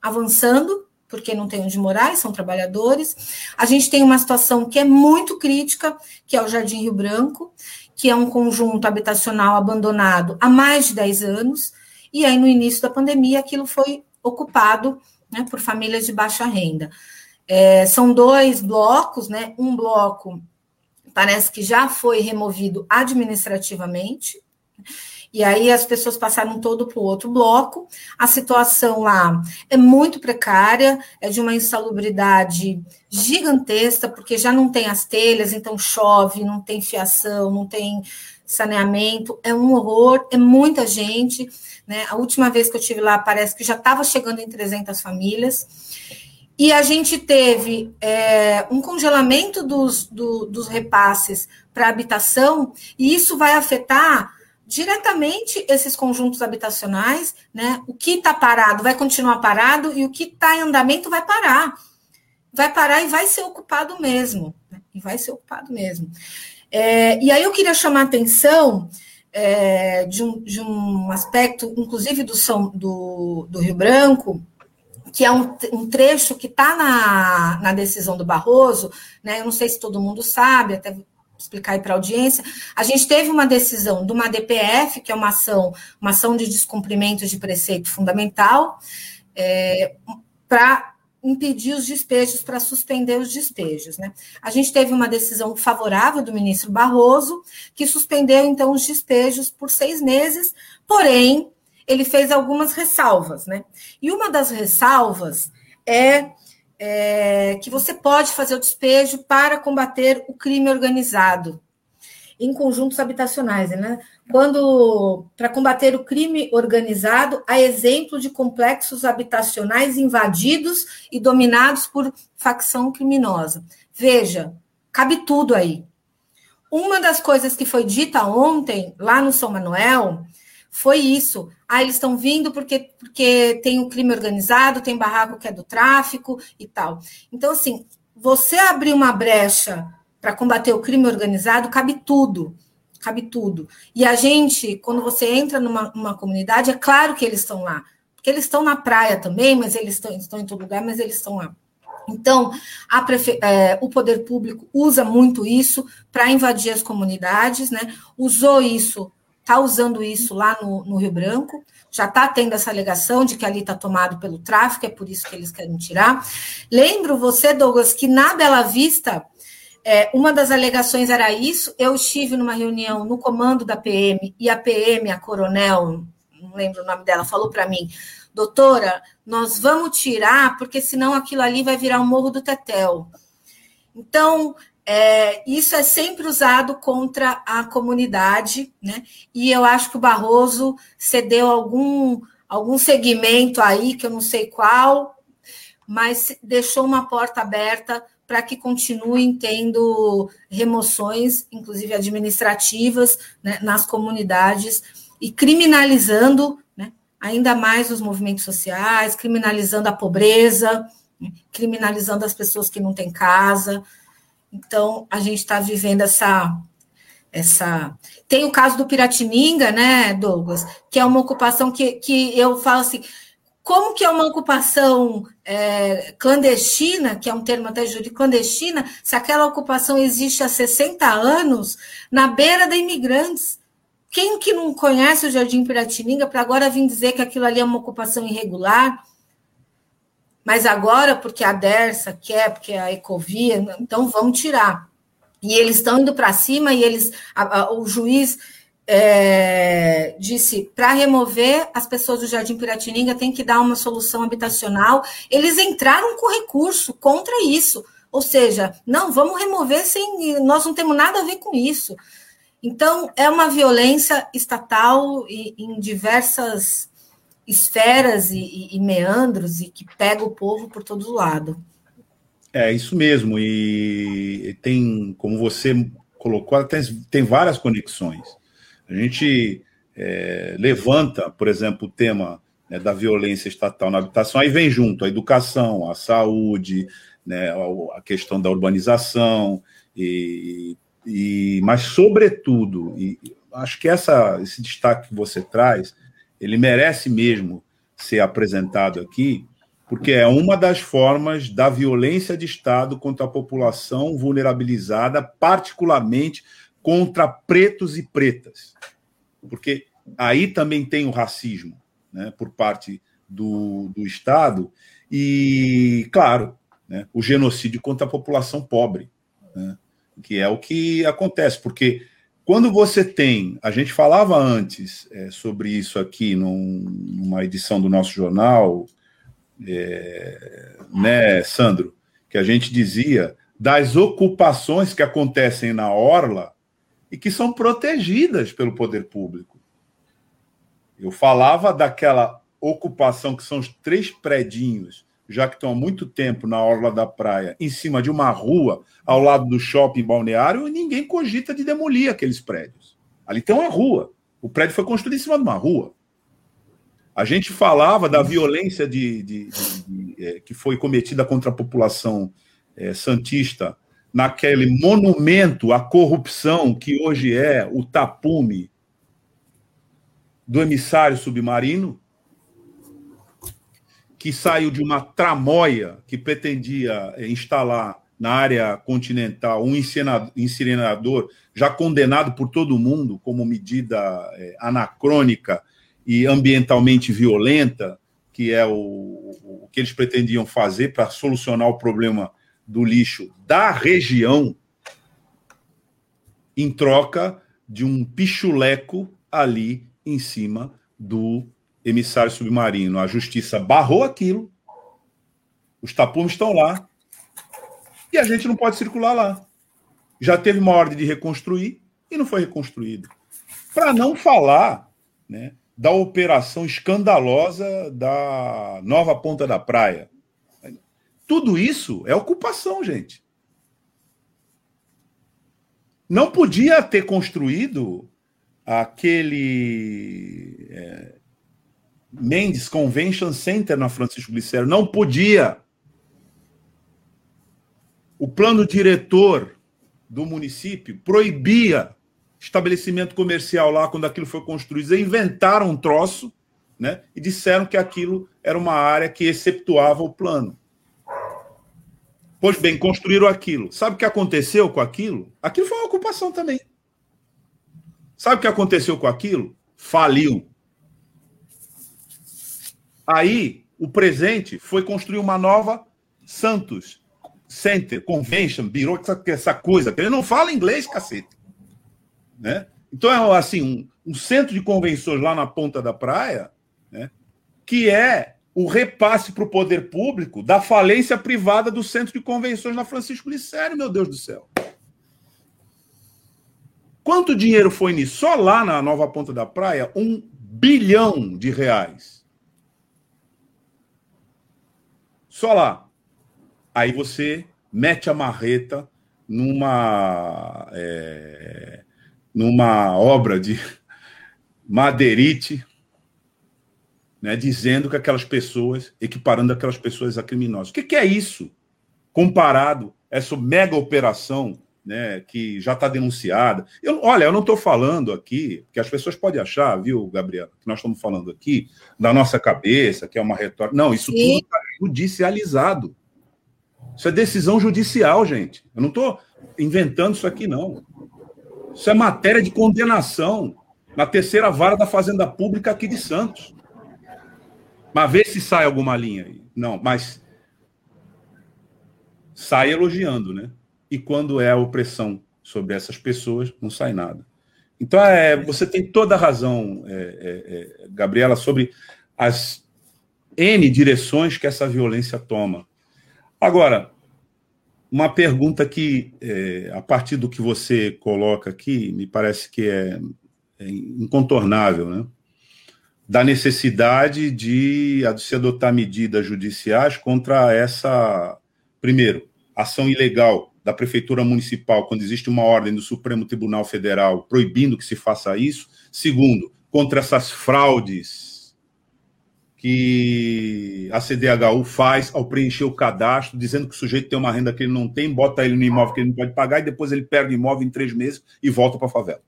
avançando, porque não tem onde morar, são trabalhadores. A gente tem uma situação que é muito crítica, que é o Jardim Rio Branco, que é um conjunto habitacional abandonado há mais de 10 anos, e aí no início da pandemia aquilo foi ocupado né, por famílias de baixa renda. É, são dois blocos, né? Um bloco parece que já foi removido administrativamente, e aí as pessoas passaram todo para o outro bloco. A situação lá é muito precária, é de uma insalubridade gigantesca, porque já não tem as telhas, então chove, não tem fiação, não tem saneamento, é um horror, é muita gente. Né? A última vez que eu tive lá, parece que já estava chegando em 300 famílias. E a gente teve é, um congelamento dos, do, dos repasses para habitação, e isso vai afetar diretamente esses conjuntos habitacionais, né? O que está parado vai continuar parado e o que está em andamento vai parar. Vai parar e vai ser ocupado mesmo. Né? E vai ser ocupado mesmo. É, e aí eu queria chamar a atenção é, de, um, de, um, aspecto, inclusive do, São, do, do Rio Branco, que é um, um trecho que está na, na decisão do Barroso, né? Eu não sei se todo mundo sabe, até explicar aí para a audiência, a gente teve uma decisão de uma DPF, que é uma ação, uma ação de descumprimento de preceito fundamental, é, para impedir os despejos, para suspender os despejos. Né? A gente teve uma decisão favorável do ministro Barroso, que suspendeu, então, os despejos por seis meses, porém, ele fez algumas ressalvas. Né? E uma das ressalvas é é, que você pode fazer o despejo para combater o crime organizado em conjuntos habitacionais, né? Quando para combater o crime organizado, há exemplo de complexos habitacionais invadidos e dominados por facção criminosa. Veja, cabe tudo aí. Uma das coisas que foi dita ontem lá no São Manuel foi isso. Ah, eles estão vindo porque, porque tem o crime organizado, tem barraco que é do tráfico e tal. Então, assim, você abrir uma brecha para combater o crime organizado, cabe tudo. Cabe tudo. E a gente, quando você entra numa, numa comunidade, é claro que eles estão lá. Porque eles estão na praia também, mas eles estão, estão em todo lugar, mas eles estão lá. Então, prefe... é, o poder público usa muito isso para invadir as comunidades, né? Usou isso está usando isso lá no, no Rio Branco, já está tendo essa alegação de que ali está tomado pelo tráfico, é por isso que eles querem tirar. Lembro você, Douglas, que na Bela Vista, é, uma das alegações era isso. Eu estive numa reunião no comando da PM e a PM, a coronel, não lembro o nome dela, falou para mim, doutora, nós vamos tirar, porque senão aquilo ali vai virar o Morro do Tetel. Então, é, isso é sempre usado contra a comunidade, né? E eu acho que o Barroso cedeu algum, algum segmento aí, que eu não sei qual, mas deixou uma porta aberta para que continuem tendo remoções, inclusive administrativas, né, nas comunidades e criminalizando né, ainda mais os movimentos sociais, criminalizando a pobreza, né, criminalizando as pessoas que não têm casa. Então, a gente está vivendo essa, essa. Tem o caso do Piratininga, né, Douglas, que é uma ocupação que, que eu falo assim. como que é uma ocupação é, clandestina, que é um termo até jurídico, clandestina, se aquela ocupação existe há 60 anos, na beira de imigrantes. Quem que não conhece o Jardim Piratininga para agora vir dizer que aquilo ali é uma ocupação irregular? Mas agora, porque a Dersa quer, porque a Ecovia, então vamos tirar. E eles estão indo para cima e eles, a, a, o juiz é, disse para remover as pessoas do Jardim Piratininga tem que dar uma solução habitacional. Eles entraram com recurso contra isso. Ou seja, não, vamos remover sem. Nós não temos nada a ver com isso. Então, é uma violência estatal e, em diversas esferas e, e, meandros e que pega o povo por todo lado. É isso mesmo. E tem, como você colocou, tem, tem várias conexões. A gente é, levanta, por exemplo, o tema né, da violência estatal na habitação, aí vem junto a educação, a saúde, né, a questão da urbanização, e, e, mas, sobretudo, e acho que essa, esse destaque que você traz, ele merece mesmo ser apresentado aqui, porque é uma das formas da violência de Estado contra a população vulnerabilizada, particularmente contra pretos e pretas, porque aí também tem o racismo né, por parte do, do Estado. E, claro, né, o genocídio contra a população pobre, né, que é o que acontece, porque quando você tem, a gente falava antes é, sobre isso aqui num, numa edição do nosso jornal, é, né, Sandro, que a gente dizia das ocupações que acontecem na orla e que são protegidas pelo poder público. Eu falava daquela ocupação que são os três predinhos, já que estão há muito tempo na orla da praia, em cima de uma rua ao lado do shopping balneário, ninguém cogita de demolir aqueles prédios. Ali tem uma rua. O prédio foi construído em cima de uma rua. A gente falava da violência de, de, de, é, que foi cometida contra a população é, santista naquele monumento à corrupção que hoje é o tapume do emissário submarino, que saiu de uma tramóia que pretendia eh, instalar na área continental um incinerador já condenado por todo mundo como medida é, anacrônica e ambientalmente violenta, que é o, o que eles pretendiam fazer para solucionar o problema do lixo da região em troca de um pichuleco ali em cima do emissário submarino. A justiça barrou aquilo, os tapumes estão lá, e a gente não pode circular lá. Já teve uma ordem de reconstruir e não foi reconstruído. Para não falar né, da operação escandalosa da nova Ponta da Praia, tudo isso é ocupação, gente. Não podia ter construído aquele é, Mendes Convention Center na Francisco Glicério. Não podia. O plano diretor do município proibia estabelecimento comercial lá quando aquilo foi construído. Eles inventaram um troço né, e disseram que aquilo era uma área que exceptuava o plano. Pois bem, construíram aquilo. Sabe o que aconteceu com aquilo? Aquilo foi uma ocupação também. Sabe o que aconteceu com aquilo? Faliu. Aí, o presente foi construir uma nova Santos Center, Convention, virou essa, essa coisa. Ele não fala inglês, cacete. Né? Então, é assim, um, um centro de convenções lá na ponta da praia, né, que é o repasse para o poder público da falência privada do centro de convenções na Francisco Licério, meu Deus do céu. Quanto dinheiro foi nisso? Só lá na nova ponta da praia, um bilhão de reais. Só lá. Aí você mete a marreta numa, é, numa obra de madeirite né, dizendo que aquelas pessoas, equiparando aquelas pessoas a criminosos. O que, que é isso? Comparado a essa mega operação né, que já está denunciada. Eu, olha, eu não estou falando aqui, que as pessoas podem achar, viu, Gabriela, que nós estamos falando aqui da nossa cabeça, que é uma retórica. Não, isso Sim. tudo está judicializado. Isso é decisão judicial, gente. Eu não estou inventando isso aqui, não. Isso é matéria de condenação na terceira vara da Fazenda Pública aqui de Santos. Mas vê se sai alguma linha aí. Não, mas sai elogiando, né? e quando é a opressão sobre essas pessoas, não sai nada. Então, é, você tem toda a razão, é, é, é, Gabriela, sobre as N direções que essa violência toma. Agora, uma pergunta que, é, a partir do que você coloca aqui, me parece que é, é incontornável, né? da necessidade de se adotar medidas judiciais contra essa, primeiro, ação ilegal da Prefeitura Municipal, quando existe uma ordem do Supremo Tribunal Federal proibindo que se faça isso. Segundo, contra essas fraudes que a CDHU faz ao preencher o cadastro, dizendo que o sujeito tem uma renda que ele não tem, bota ele no imóvel que ele não pode pagar e depois ele perde o imóvel em três meses e volta para a favela.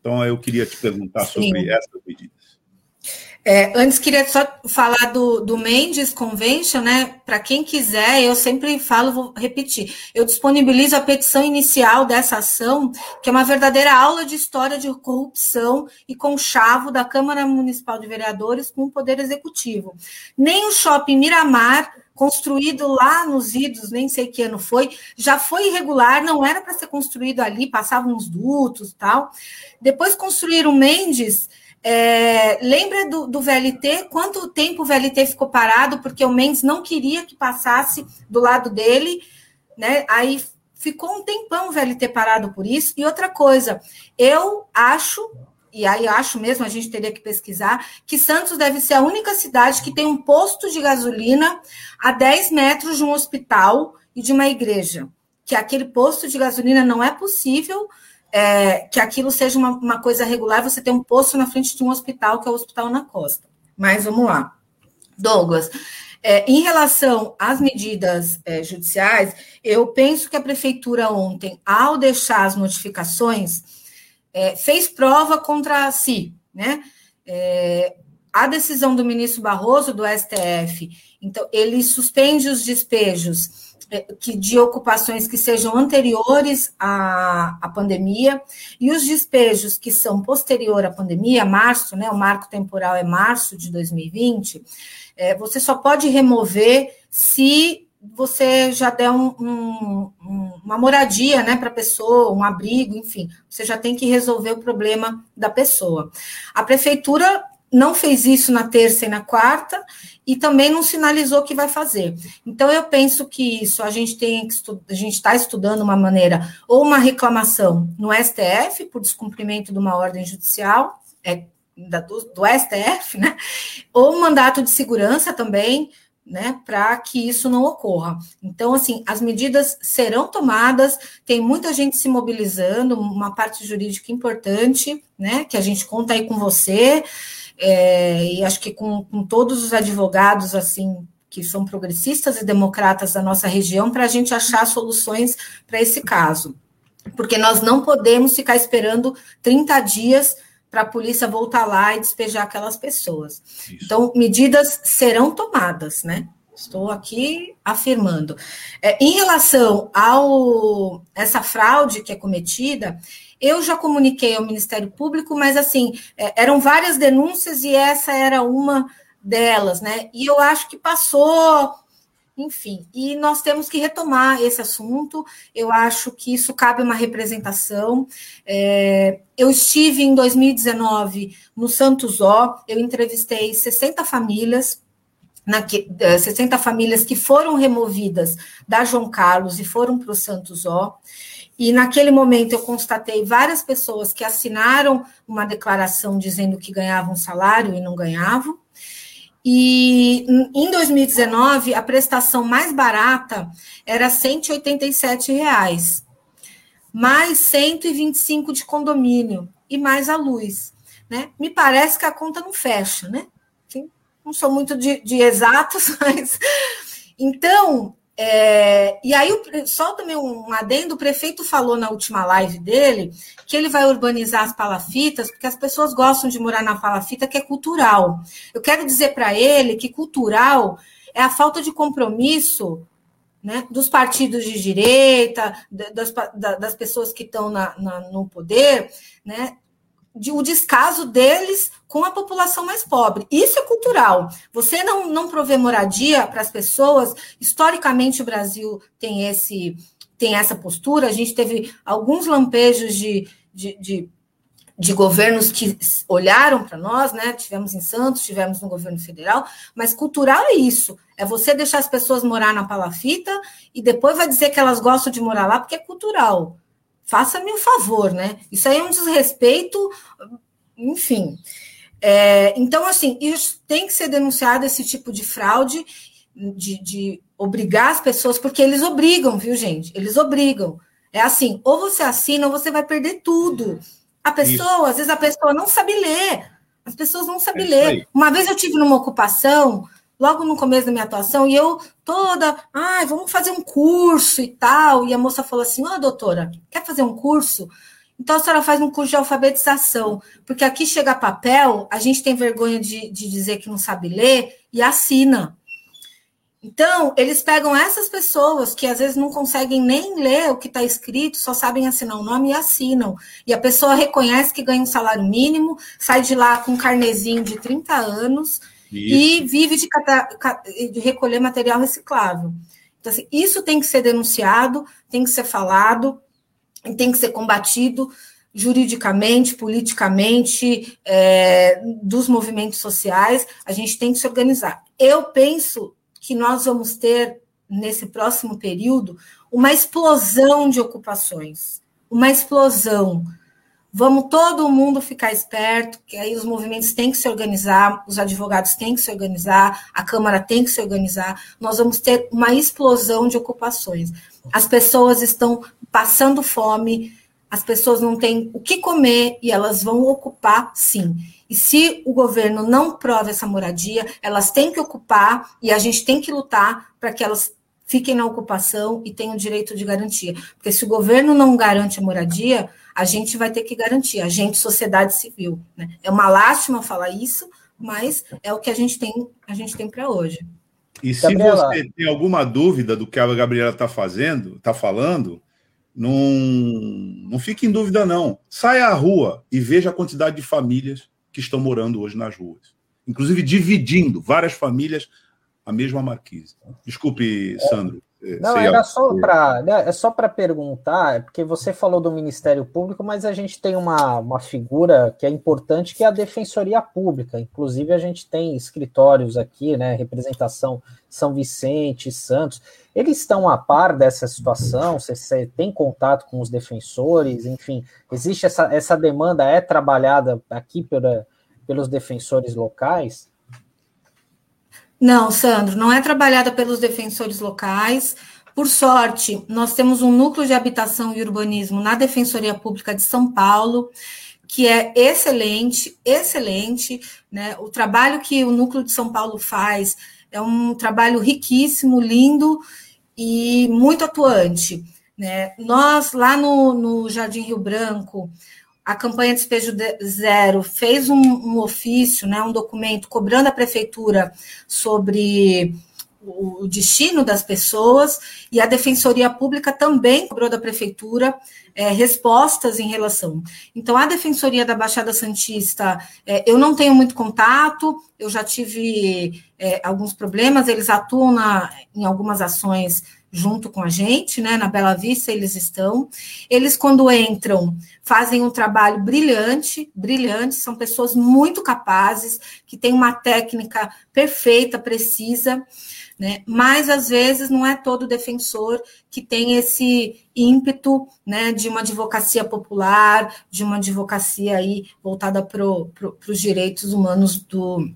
Então, eu queria te perguntar Sim. sobre essa medida. É, antes queria só falar do, do Mendes Convention, né? Para quem quiser, eu sempre falo, vou repetir. Eu disponibilizo a petição inicial dessa ação, que é uma verdadeira aula de história de corrupção e conchavo da Câmara Municipal de Vereadores com o Poder Executivo. Nem o shopping Miramar construído lá nos idos, nem sei que ano foi, já foi irregular, não era para ser construído ali, passavam uns dutos tal. Depois construíram Mendes, é, lembra do, do, VLT? Quanto tempo o VLT ficou parado porque o Mendes não queria que passasse do lado dele, né? Aí ficou um tempão o VLT parado por isso. E outra coisa, eu acho, e aí acho mesmo, a gente teria que pesquisar, que Santos deve ser a única cidade que tem um posto de gasolina a 10 metros de um hospital e de uma igreja. Que aquele posto de gasolina não é possível é, que aquilo seja uma, uma coisa regular, você tem um posto na frente de um hospital, que é o Hospital na Costa. Mas vamos lá. Douglas, é, em relação às medidas é, judiciais, eu penso que a prefeitura ontem, ao deixar as notificações, é, fez prova contra si, né? É, a decisão do ministro Barroso, do STF, então, ele suspende os despejos que, de ocupações que sejam anteriores à, à pandemia, e os despejos que são posterior à pandemia, março, né, o marco temporal é março de 2020, é, você só pode remover se você já der um, um, uma moradia né, para a pessoa, um abrigo, enfim, você já tem que resolver o problema da pessoa. A prefeitura não fez isso na terça e na quarta e também não sinalizou que vai fazer. Então eu penso que isso a gente tem que a gente está estudando uma maneira ou uma reclamação no STF por descumprimento de uma ordem judicial é, da, do, do STF, né? Ou um mandato de segurança também, né, para que isso não ocorra. Então, assim, as medidas serão tomadas, tem muita gente se mobilizando, uma parte jurídica importante, né, que a gente conta aí com você é, e acho que com, com todos os advogados assim que são progressistas e democratas da nossa região, para a gente achar soluções para esse caso. Porque nós não podemos ficar esperando 30 dias para a polícia voltar lá e despejar aquelas pessoas. Isso. Então, medidas serão tomadas, né? Estou aqui afirmando. É, em relação ao essa fraude que é cometida, eu já comuniquei ao Ministério Público, mas assim, é, eram várias denúncias e essa era uma delas, né? E eu acho que passou, enfim, e nós temos que retomar esse assunto. Eu acho que isso cabe uma representação. É, eu estive em 2019 no Santos Ó, eu entrevistei 60 famílias. Na, 60 famílias que foram removidas da João Carlos e foram para o Santos Ó. E naquele momento eu constatei várias pessoas que assinaram uma declaração dizendo que ganhavam salário e não ganhavam. E em 2019, a prestação mais barata era 187 reais, mais 125 de condomínio e mais a luz. Né? Me parece que a conta não fecha, né? Não sou muito de, de exatos, mas. Então, É, e aí, só também um adendo: o prefeito falou na última live dele que ele vai urbanizar as palafitas, porque as pessoas gostam de morar na palafita, que é cultural. Eu quero dizer para ele que cultural é a falta de compromisso né, dos partidos de direita, das, das pessoas que estão na, na, no poder, né, de, o descaso deles com a população mais pobre. Isso é cultural. Você não, não prover moradia para as pessoas, historicamente o Brasil tem, esse, tem essa postura, a gente teve alguns lampejos de, de, de de governos que olharam para nós, né? Tivemos em Santos, tivemos no governo federal, mas cultural é isso: é você deixar as pessoas morar na palafita e depois vai dizer que elas gostam de morar lá porque é cultural. Faça-me um favor, né? Isso aí é um desrespeito, enfim. É, então, assim, isso tem que ser denunciado esse tipo de fraude, de, de obrigar as pessoas, porque eles obrigam, viu, gente? Eles obrigam. É assim, ou você assina ou você vai perder tudo. A pessoa, Isso. às vezes a pessoa não sabe ler. As pessoas não sabem é ler. Uma vez eu tive numa ocupação, logo no começo da minha atuação, e eu toda, ai, ah, vamos fazer um curso e tal. E a moça falou assim: Ó, oh, doutora, quer fazer um curso? Então a senhora faz um curso de alfabetização, porque aqui chega papel, a gente tem vergonha de, de dizer que não sabe ler e assina. Então, eles pegam essas pessoas que às vezes não conseguem nem ler o que está escrito, só sabem assinar o nome e assinam. E a pessoa reconhece que ganha um salário mínimo, sai de lá com um carnezinho de 30 anos isso. e vive de, de, recolher material reciclável. Então, assim, isso tem que ser denunciado, tem que ser falado, tem que ser combatido juridicamente, politicamente, é, dos movimentos sociais. A gente tem que se organizar. Eu penso que nós vamos ter, nesse próximo período, uma explosão de ocupações. Uma explosão. Vamos todo mundo ficar esperto, que aí os movimentos têm que se organizar, os advogados têm que se organizar, a Câmara tem que se organizar. Nós vamos ter uma explosão de ocupações. As pessoas estão passando fome, as pessoas não têm o que comer e elas vão ocupar sim. E se o governo não prova essa moradia, elas têm que ocupar e a gente tem que lutar para que elas fiquem na ocupação e tenham direito de garantia. Porque se o governo não garante a moradia, a gente vai ter que garantir, a gente, sociedade civil. Né? É uma lástima falar isso, mas é o que a gente tem, a gente tem para hoje. E se Gabriela. você tem alguma dúvida do que a Gabriela está fazendo, está falando, não, não fique em dúvida, não. Saia à rua e veja a quantidade de famílias que estão morando hoje nas ruas. Inclusive dividindo várias famílias a mesma marquise. Desculpe, Sandro. É, Não, era só para né, é só para perguntar, é porque você falou do Ministério Público, mas a gente tem uma, uma figura que é importante, que é a Defensoria Pública. Inclusive, a gente tem escritórios aqui, né? Representação São Vicente, Santos. Eles estão a par dessa situação? Você, você tem contato com os defensores? Enfim, existe essa, essa demanda, é trabalhada aqui pela, pelos defensores locais? Não, Sandro, não é trabalhada pelos defensores locais. Por sorte, nós temos um núcleo de habitação e urbanismo na Defensoria Pública de São Paulo, que é excelente, excelente. Né? O trabalho que o núcleo de São Paulo faz é um trabalho riquíssimo, lindo e muito atuante. Né? Nós, lá no, no Jardim Rio Branco, a campanha Despejo Zero fez um, um, ofício, né, um documento cobrando a prefeitura sobre o destino das pessoas e a Defensoria Pública também cobrou da prefeitura é, respostas em relação. Então, a Defensoria da Baixada Santista, é, eu não tenho muito contato, eu já tive é, alguns problemas, eles atuam na, em algumas ações junto com a gente, né? Na Bela Vista eles estão. Eles, quando entram, fazem um trabalho brilhante, brilhante, são pessoas muito capazes, que têm uma técnica perfeita, precisa, né? Mas às vezes não é todo defensor que tem esse ímpeto, né, de uma advocacia popular, de uma advocacia aí voltada para os direitos humanos do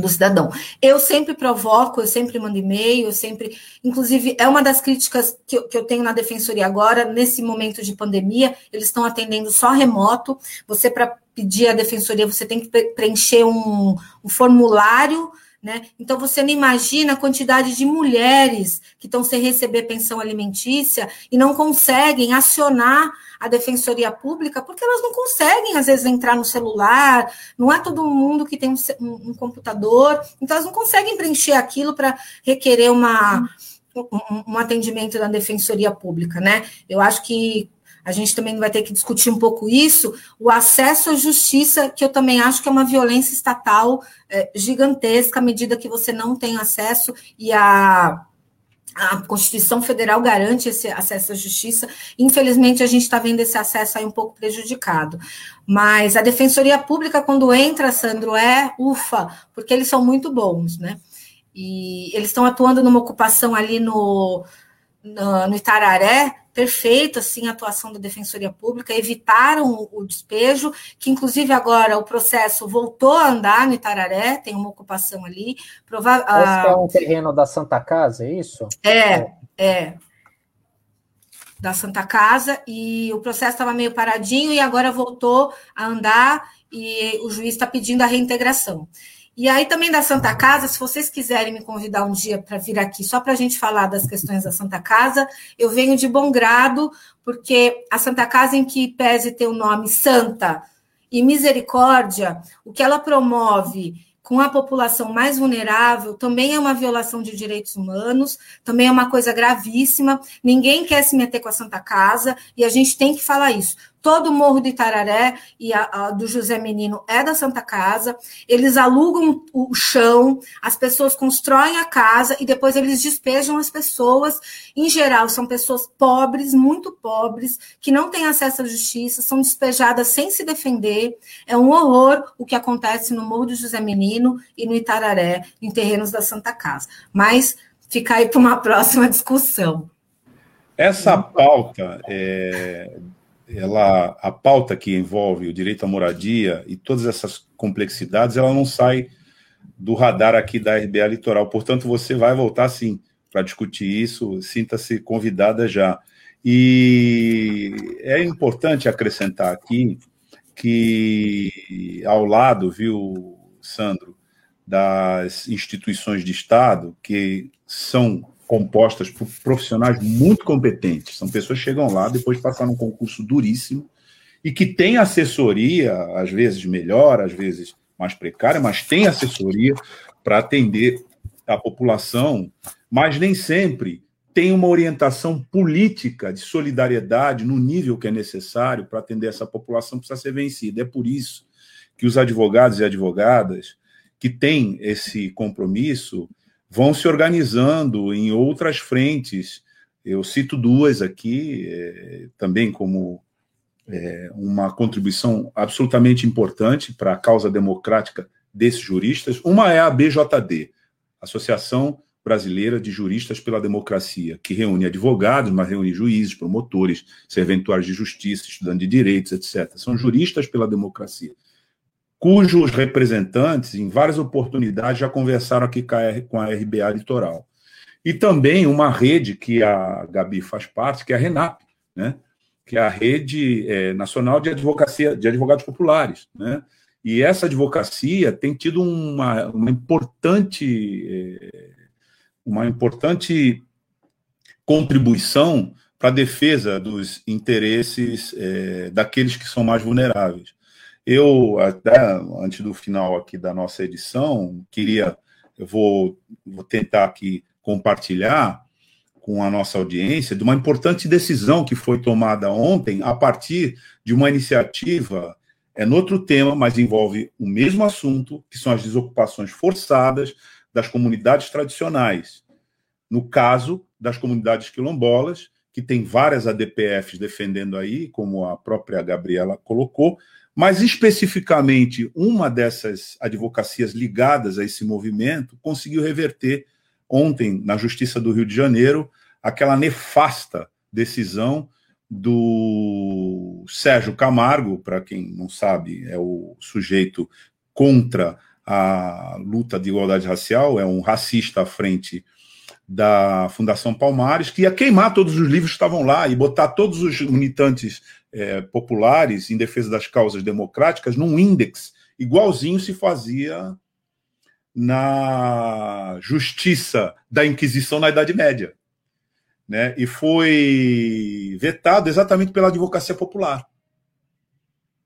do cidadão. Eu sempre provoco, eu sempre mando e-mail, eu sempre. Inclusive, é uma das críticas que eu, que eu tenho na defensoria agora, nesse momento de pandemia, eles estão atendendo só remoto. Você, para pedir a defensoria, você tem que preencher um, um formulário Né? Então, você não imagina a quantidade de mulheres que estão sem receber pensão alimentícia e não conseguem acionar a defensoria pública porque elas não conseguem, às vezes, entrar no celular, não é todo mundo que tem um, um computador, então elas não conseguem preencher aquilo para requerer uma, um, um atendimento da defensoria pública. Né? Eu acho que a gente também vai ter que discutir um pouco isso, o acesso à justiça, que eu também acho que é uma violência estatal é, gigantesca, à medida que você não tem acesso e a, a Constituição Federal garante esse acesso à justiça. Infelizmente, a gente está vendo esse acesso aí um pouco prejudicado. Mas a Defensoria Pública, quando entra, Sandro, é ufa, porque eles são muito bons, né? E eles estão atuando numa ocupação ali no, no, no Itararé, perfeito assim a atuação da Defensoria Pública, evitaram o, despejo, que inclusive agora o processo voltou a andar no Itararé, tem uma ocupação ali. Prova Esse é um terreno da Santa Casa, é isso? É, é. Da Santa Casa, e o processo estava meio paradinho e agora voltou a andar e o juiz está pedindo a reintegração. E aí também da Santa Casa, se vocês quiserem me convidar um dia para vir aqui só para a gente falar das questões da Santa Casa, eu venho de bom grado, porque a Santa Casa, em que pese ter o nome Santa e Misericórdia, o que ela promove com a população mais vulnerável também é uma violação de direitos humanos, também é uma coisa gravíssima. Ninguém quer se meter com a Santa Casa e a gente tem que falar isso todo o Morro do Itararé e a, a, do José Menino é da Santa Casa. Eles alugam o chão, as pessoas constroem a casa e depois eles despejam as pessoas. Em geral, são pessoas pobres, muito pobres, que não têm acesso à justiça, são despejadas sem se defender. É um horror o que acontece no Morro do José Menino e no Itararé, em terrenos da Santa Casa. Mas fica aí para uma próxima discussão. Essa pauta é, ela, a pauta que envolve o direito à moradia e todas essas complexidades, ela não sai do radar aqui da RBA Litoral. Portanto, você vai voltar sim para discutir isso. Sinta-se convidada já. E é importante acrescentar aqui que ao lado, viu, Sandro, das instituições de Estado que são compostas por profissionais muito competentes. São pessoas que chegam lá depois de passar num concurso duríssimo e que têm assessoria, às vezes melhor, às vezes mais precária, mas tem assessoria para atender a população, mas nem sempre tem uma orientação política de solidariedade no nível que é necessário para atender essa população precisa ser vencida. É por isso que os advogados e advogadas que têm esse compromisso vão se organizando em outras frentes. Eu cito duas aqui, é, também como é, uma contribuição absolutamente importante para a causa democrática desses juristas. Uma é a BJD, Associação Brasileira de Juristas pela Democracia, que reúne advogados, mas reúne juízes, promotores, serventuários de justiça, estudantes de direitos, etc. São juristas pela democracia cujos representantes, em várias oportunidades, já conversaram aqui com a RBA Litoral. E também uma rede que a Gabi faz parte, que é a RENAP, né? que é a Rede é, Nacional de Advocacia de Advogados Populares. Né? E essa advocacia tem tido uma, uma importante é, uma importante contribuição para a defesa dos interesses é, daqueles que são mais vulneráveis. Eu, até antes do final aqui da nossa edição, queria, eu vou, vou tentar aqui compartilhar com a nossa audiência de uma importante decisão que foi tomada ontem a partir de uma iniciativa, é no outro tema, mas envolve o mesmo assunto, que são as desocupações forçadas das comunidades tradicionais. No caso das comunidades quilombolas, que tem várias ADPFs defendendo aí, como a própria Gabriela colocou, mas, especificamente, uma dessas advocacias ligadas a esse movimento conseguiu reverter ontem, na Justiça do Rio de Janeiro, aquela nefasta decisão do Sérgio Camargo, para quem não sabe, é o sujeito contra a luta de igualdade racial, é um racista à frente da Fundação Palmares, que ia queimar todos os livros que estavam lá e botar todos os militantes é, populares em defesa das causas democráticas num índex igualzinho se fazia na justiça da Inquisição na Idade Média. Né? E foi vetado exatamente pela advocacia popular.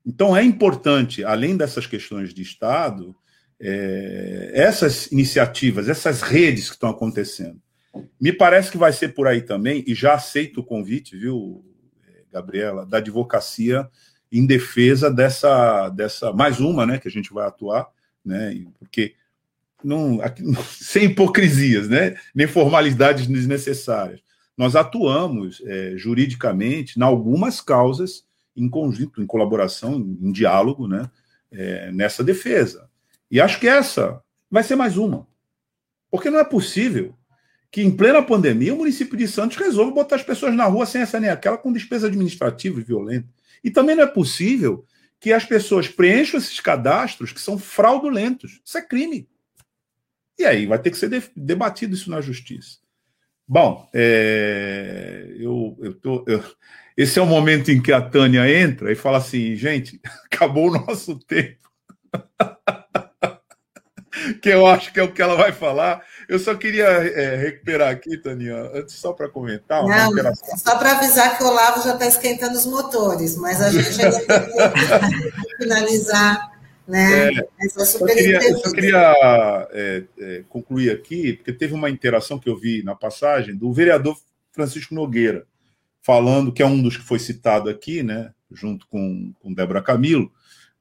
Então é importante, além dessas questões de Estado, é, essas iniciativas, essas redes que estão acontecendo. Me parece que vai ser por aí também, e já aceito o convite, viu, Gabriela, da advocacia em defesa dessa, dessa mais uma, né, que a gente vai atuar, né, porque não, sem hipocrisias, né, nem formalidades desnecessárias. Nós atuamos é, juridicamente em algumas causas em conjunto, em colaboração, em, diálogo, né, é, nessa defesa. E acho que essa vai ser mais uma. Porque não é possível que, em plena pandemia, o município de Santos resolva botar as pessoas na rua sem essa nem aquela, com despesa administrativa e violenta. E também não é possível que as pessoas preencham esses cadastros que são fraudulentos. Isso é crime. E aí vai ter que ser debatido isso na justiça. Bom, é, eu, eu, tô, eu, esse é o momento em que a Tânia entra e fala assim, gente, acabou o nosso tempo. que eu acho que é o que ela vai falar. Eu só queria é, recuperar aqui, Tânia, antes só para comentar. Não, é só para avisar que o Olavo já está esquentando os motores, mas a gente ainda tem que finalizar. Né? É, eu só queria, eu só queria é, é, concluir aqui, porque teve uma interação que eu vi na passagem do vereador Francisco Nogueira, falando que é um dos que foi citado aqui, né, junto com, com Débora Camilo,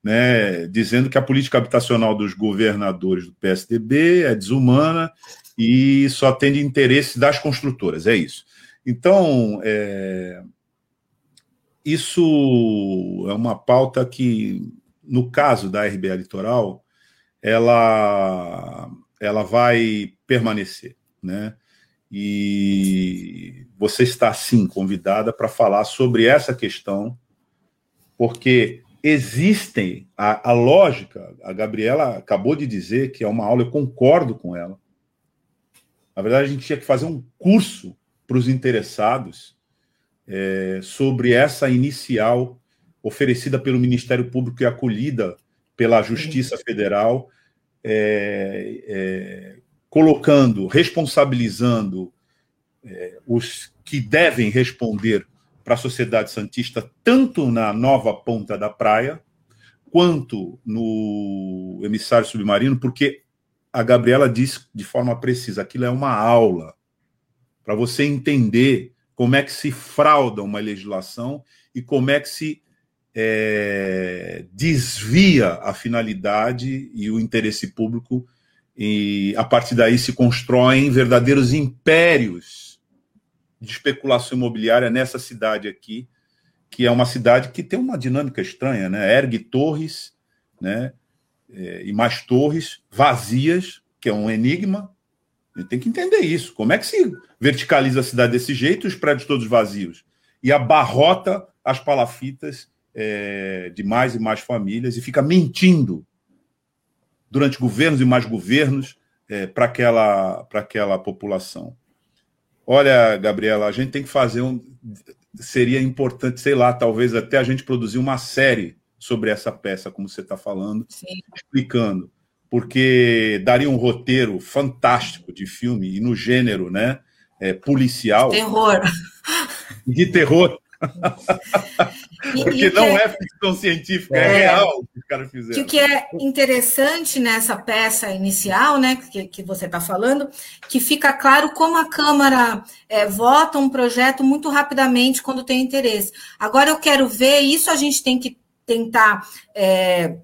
né, dizendo que a política habitacional dos governadores do PSDB é desumana e só atende interesse das construtoras, é isso. Então, é, isso é uma pauta que, no caso da RBA Litoral, ela, ela vai permanecer, né? E você está, sim, convidada para falar sobre essa questão, porque existem a, a, lógica. A Gabriela acabou de dizer que é uma aula, eu concordo com ela. Na verdade, a gente tinha que fazer um curso para os interessados é, sobre essa inicial oferecida pelo Ministério Público e acolhida pela Justiça Federal, é, é, colocando, responsabilizando é, os que devem responder para a sociedade santista, tanto na nova ponta da praia, quanto no emissário submarino, porque a Gabriela disse de forma precisa: aquilo é uma aula para você entender como é que se frauda uma legislação e como é que se é, desvia a finalidade e o interesse público, e a partir daí se constroem verdadeiros impérios de especulação imobiliária nessa cidade aqui, que é uma cidade que tem uma dinâmica estranha, né? Ergue torres, né? É, e mais torres vazias, que é um enigma. A gente tem que entender isso. Como é que se verticaliza a cidade desse jeito os prédios todos vazios? E abarrota as palafitas é, de mais e mais famílias e fica mentindo durante governos e mais governos é, para aquela, aquela população. Olha, Gabriela, a gente tem que fazer um. Seria importante, sei lá, talvez até a gente produzir uma série sobre essa peça, como você está falando, Sim. explicando. Porque daria um roteiro fantástico de filme, e no gênero né, é, policial. Terror. De terror. Porque não é, é ficção científica, é, é real o que os caras fizeram. Que o que é interessante nessa peça inicial, né, que, que você está falando, que fica claro como a Câmara é, vota um projeto muito rapidamente quando tem interesse. Agora eu quero ver, isso a gente tem que tentar é,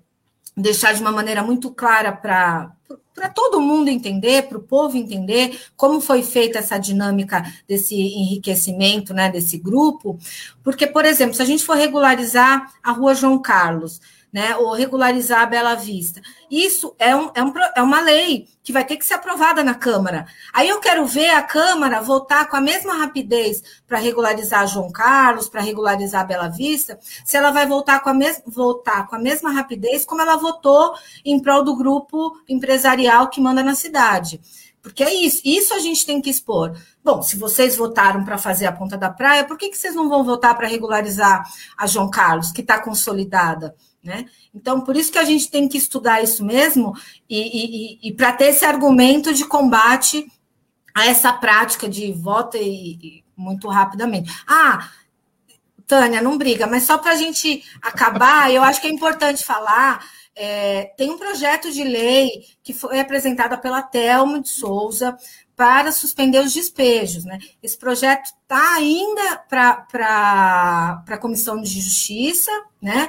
deixar de uma maneira muito clara para para todo mundo entender, para o povo entender como foi feita essa dinâmica desse enriquecimento, né, desse grupo, porque, por exemplo, se a gente for regularizar a Rua João Carlos, né, ou regularizar a Bela Vista. Isso é, um, é, um, é uma lei que vai ter que ser aprovada na Câmara. Aí eu quero ver a Câmara votar com a mesma rapidez para regularizar João Carlos, para regularizar a Bela Vista, se ela vai voltar com, a mes votar com a mesma rapidez como ela votou em prol do grupo empresarial que manda na cidade Porque é isso, isso a gente tem que expor. Bom, se vocês votaram para fazer a ponta da praia, por que, que vocês não vão votar para regularizar a João Carlos, que está consolidada? Né? Então, por isso que a gente tem que estudar isso mesmo e, e, e para ter esse argumento de combate a essa prática de voto e, e muito rapidamente. Ah, Tânia, não briga, mas só para a gente acabar, eu acho que é importante falar. É, tem um projeto de lei que foi apresentado pela Telmo de Souza para suspender os despejos. Né? Esse projeto está ainda para a Comissão de Justiça, né?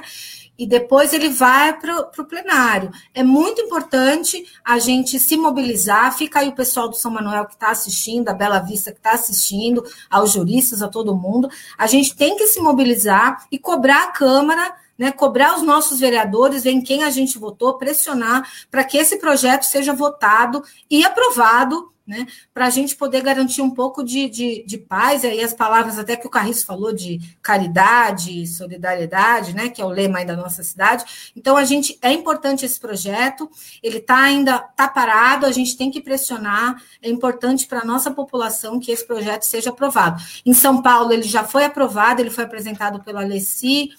E depois ele vai para o plenário. É muito importante a gente se mobilizar. Fica aí o pessoal do São Manuel que está assistindo, a Bela Vista que está assistindo, aos juristas, a todo mundo. A gente tem que se mobilizar e cobrar a Câmara. Né, cobrar os nossos vereadores, ver em quem a gente votou, pressionar para que esse projeto seja votado e aprovado né? Para a gente poder garantir um pouco de, de, de paz, e aí as palavras até que o Carriço falou de caridade, solidariedade, né? Que é o lema da nossa cidade. Então, a gente é importante esse projeto, ele está ainda tá parado, a gente tem que pressionar, é importante para a nossa população que esse projeto seja aprovado. Em São Paulo, ele já foi aprovado, ele foi apresentado pela Leci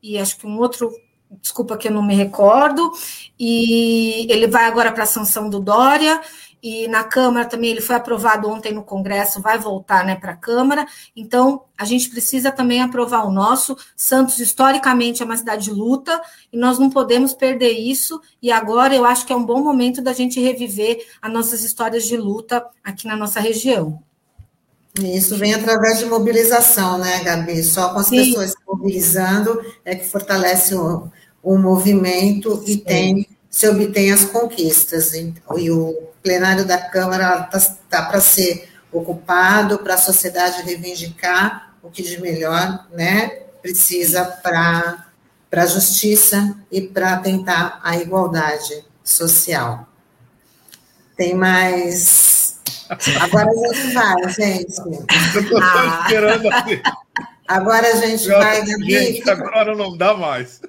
e acho que um outro desculpa que eu não me recordo, e ele vai agora para a sanção do Dória, e na Câmara também ele foi aprovado ontem no Congresso, vai voltar né, para a Câmara. Então, a gente precisa também aprovar o nosso. Santos, historicamente, é uma cidade de luta e nós não podemos perder isso. E agora eu acho que é um bom momento da gente reviver as nossas histórias de luta aqui na nossa região. Isso vem através de mobilização, né, Gabi? Só com as Sim. pessoas se mobilizando é que fortalece o, o movimento e Sim. tem se obtém as conquistas. E o plenário da Câmara está tá para ser ocupado, para a sociedade reivindicar o que de melhor né, precisa para a justiça e para tentar a igualdade social. Tem mais. Agora a gente vai, gente. Eu estou ah. esperando assim. Agora a gente vai, Gabi. Gente, agora não dá mais.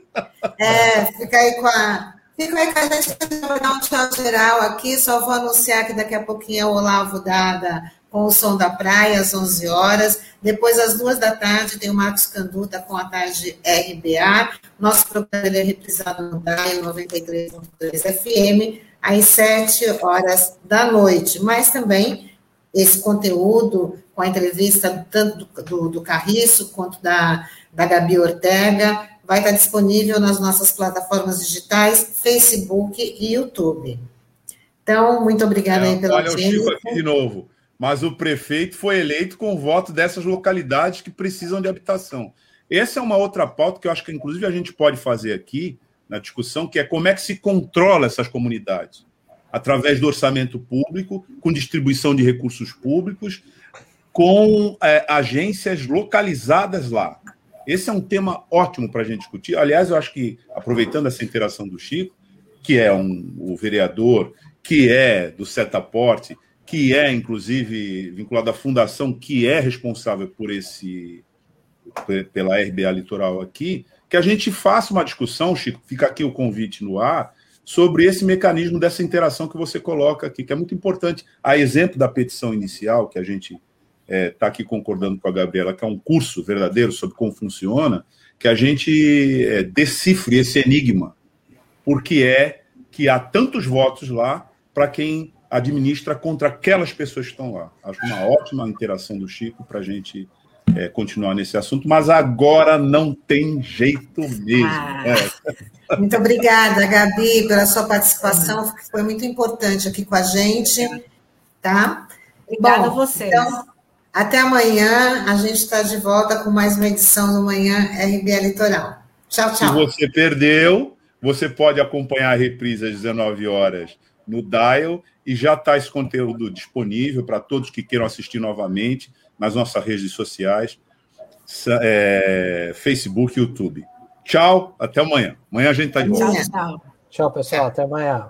É, fica aí com a Fica aí que a gente vai dar um tchau geral aqui. Só vou anunciar que daqui a pouquinho é o Olavo Dada com o Som da Praia, às 11 horas. Depois, às duas da tarde, tem o Marcos Canduta com a tarde RBA. Nosso programa é reprisado no DAI 93.3 FM, às 7 horas da noite. Mas também esse conteúdo com a entrevista tanto do, do, do Carriço quanto da, da Gabi Ortega vai estar disponível nas nossas plataformas digitais, Facebook e YouTube. Então, muito obrigada é, aí pela Olha o Chico aqui de novo. Mas o prefeito foi eleito com o voto dessas localidades que precisam de habitação. Essa é uma outra pauta que eu acho que, inclusive, a gente pode fazer aqui na discussão, que é como é que se controla essas comunidades. Através do orçamento público, com distribuição de recursos públicos, com é, agências localizadas lá. Esse é um tema ótimo para a gente discutir. Aliás, eu acho que, aproveitando essa interação do Chico, que é um, o vereador, que é do Setaporte, que é, inclusive, vinculado à fundação que é responsável por esse pela RBA Litoral aqui, que a gente faça uma discussão, Chico, fica aqui o convite no ar, sobre esse mecanismo dessa interação que você coloca aqui, que é muito importante. A exemplo da petição inicial que a gente está é, tá aqui concordando com a Gabriela, que é um curso verdadeiro sobre como funciona, que a gente é, decifre esse enigma. Porque é que há tantos votos lá para quem administra contra aquelas pessoas que estão lá. Acho uma ótima interação do Chico para a gente é, continuar nesse assunto, mas agora não tem jeito mesmo. Ah, é. Muito obrigada, Gabi, pela sua participação, foi muito importante aqui com a gente. Tá? Obrigada Bom, a vocês. Então, até amanhã, a gente está de volta com mais uma edição do Manhã RBA Litoral. Tchau, tchau. Se você perdeu, você pode acompanhar a reprise às 19 horas no Dial e já está esse conteúdo disponível para todos que queiram assistir novamente nas nossas redes sociais, é, Facebook e YouTube. Tchau, até amanhã. Amanhã a gente está de volta. Tchau, tchau. Tchau, pessoal. Até amanhã.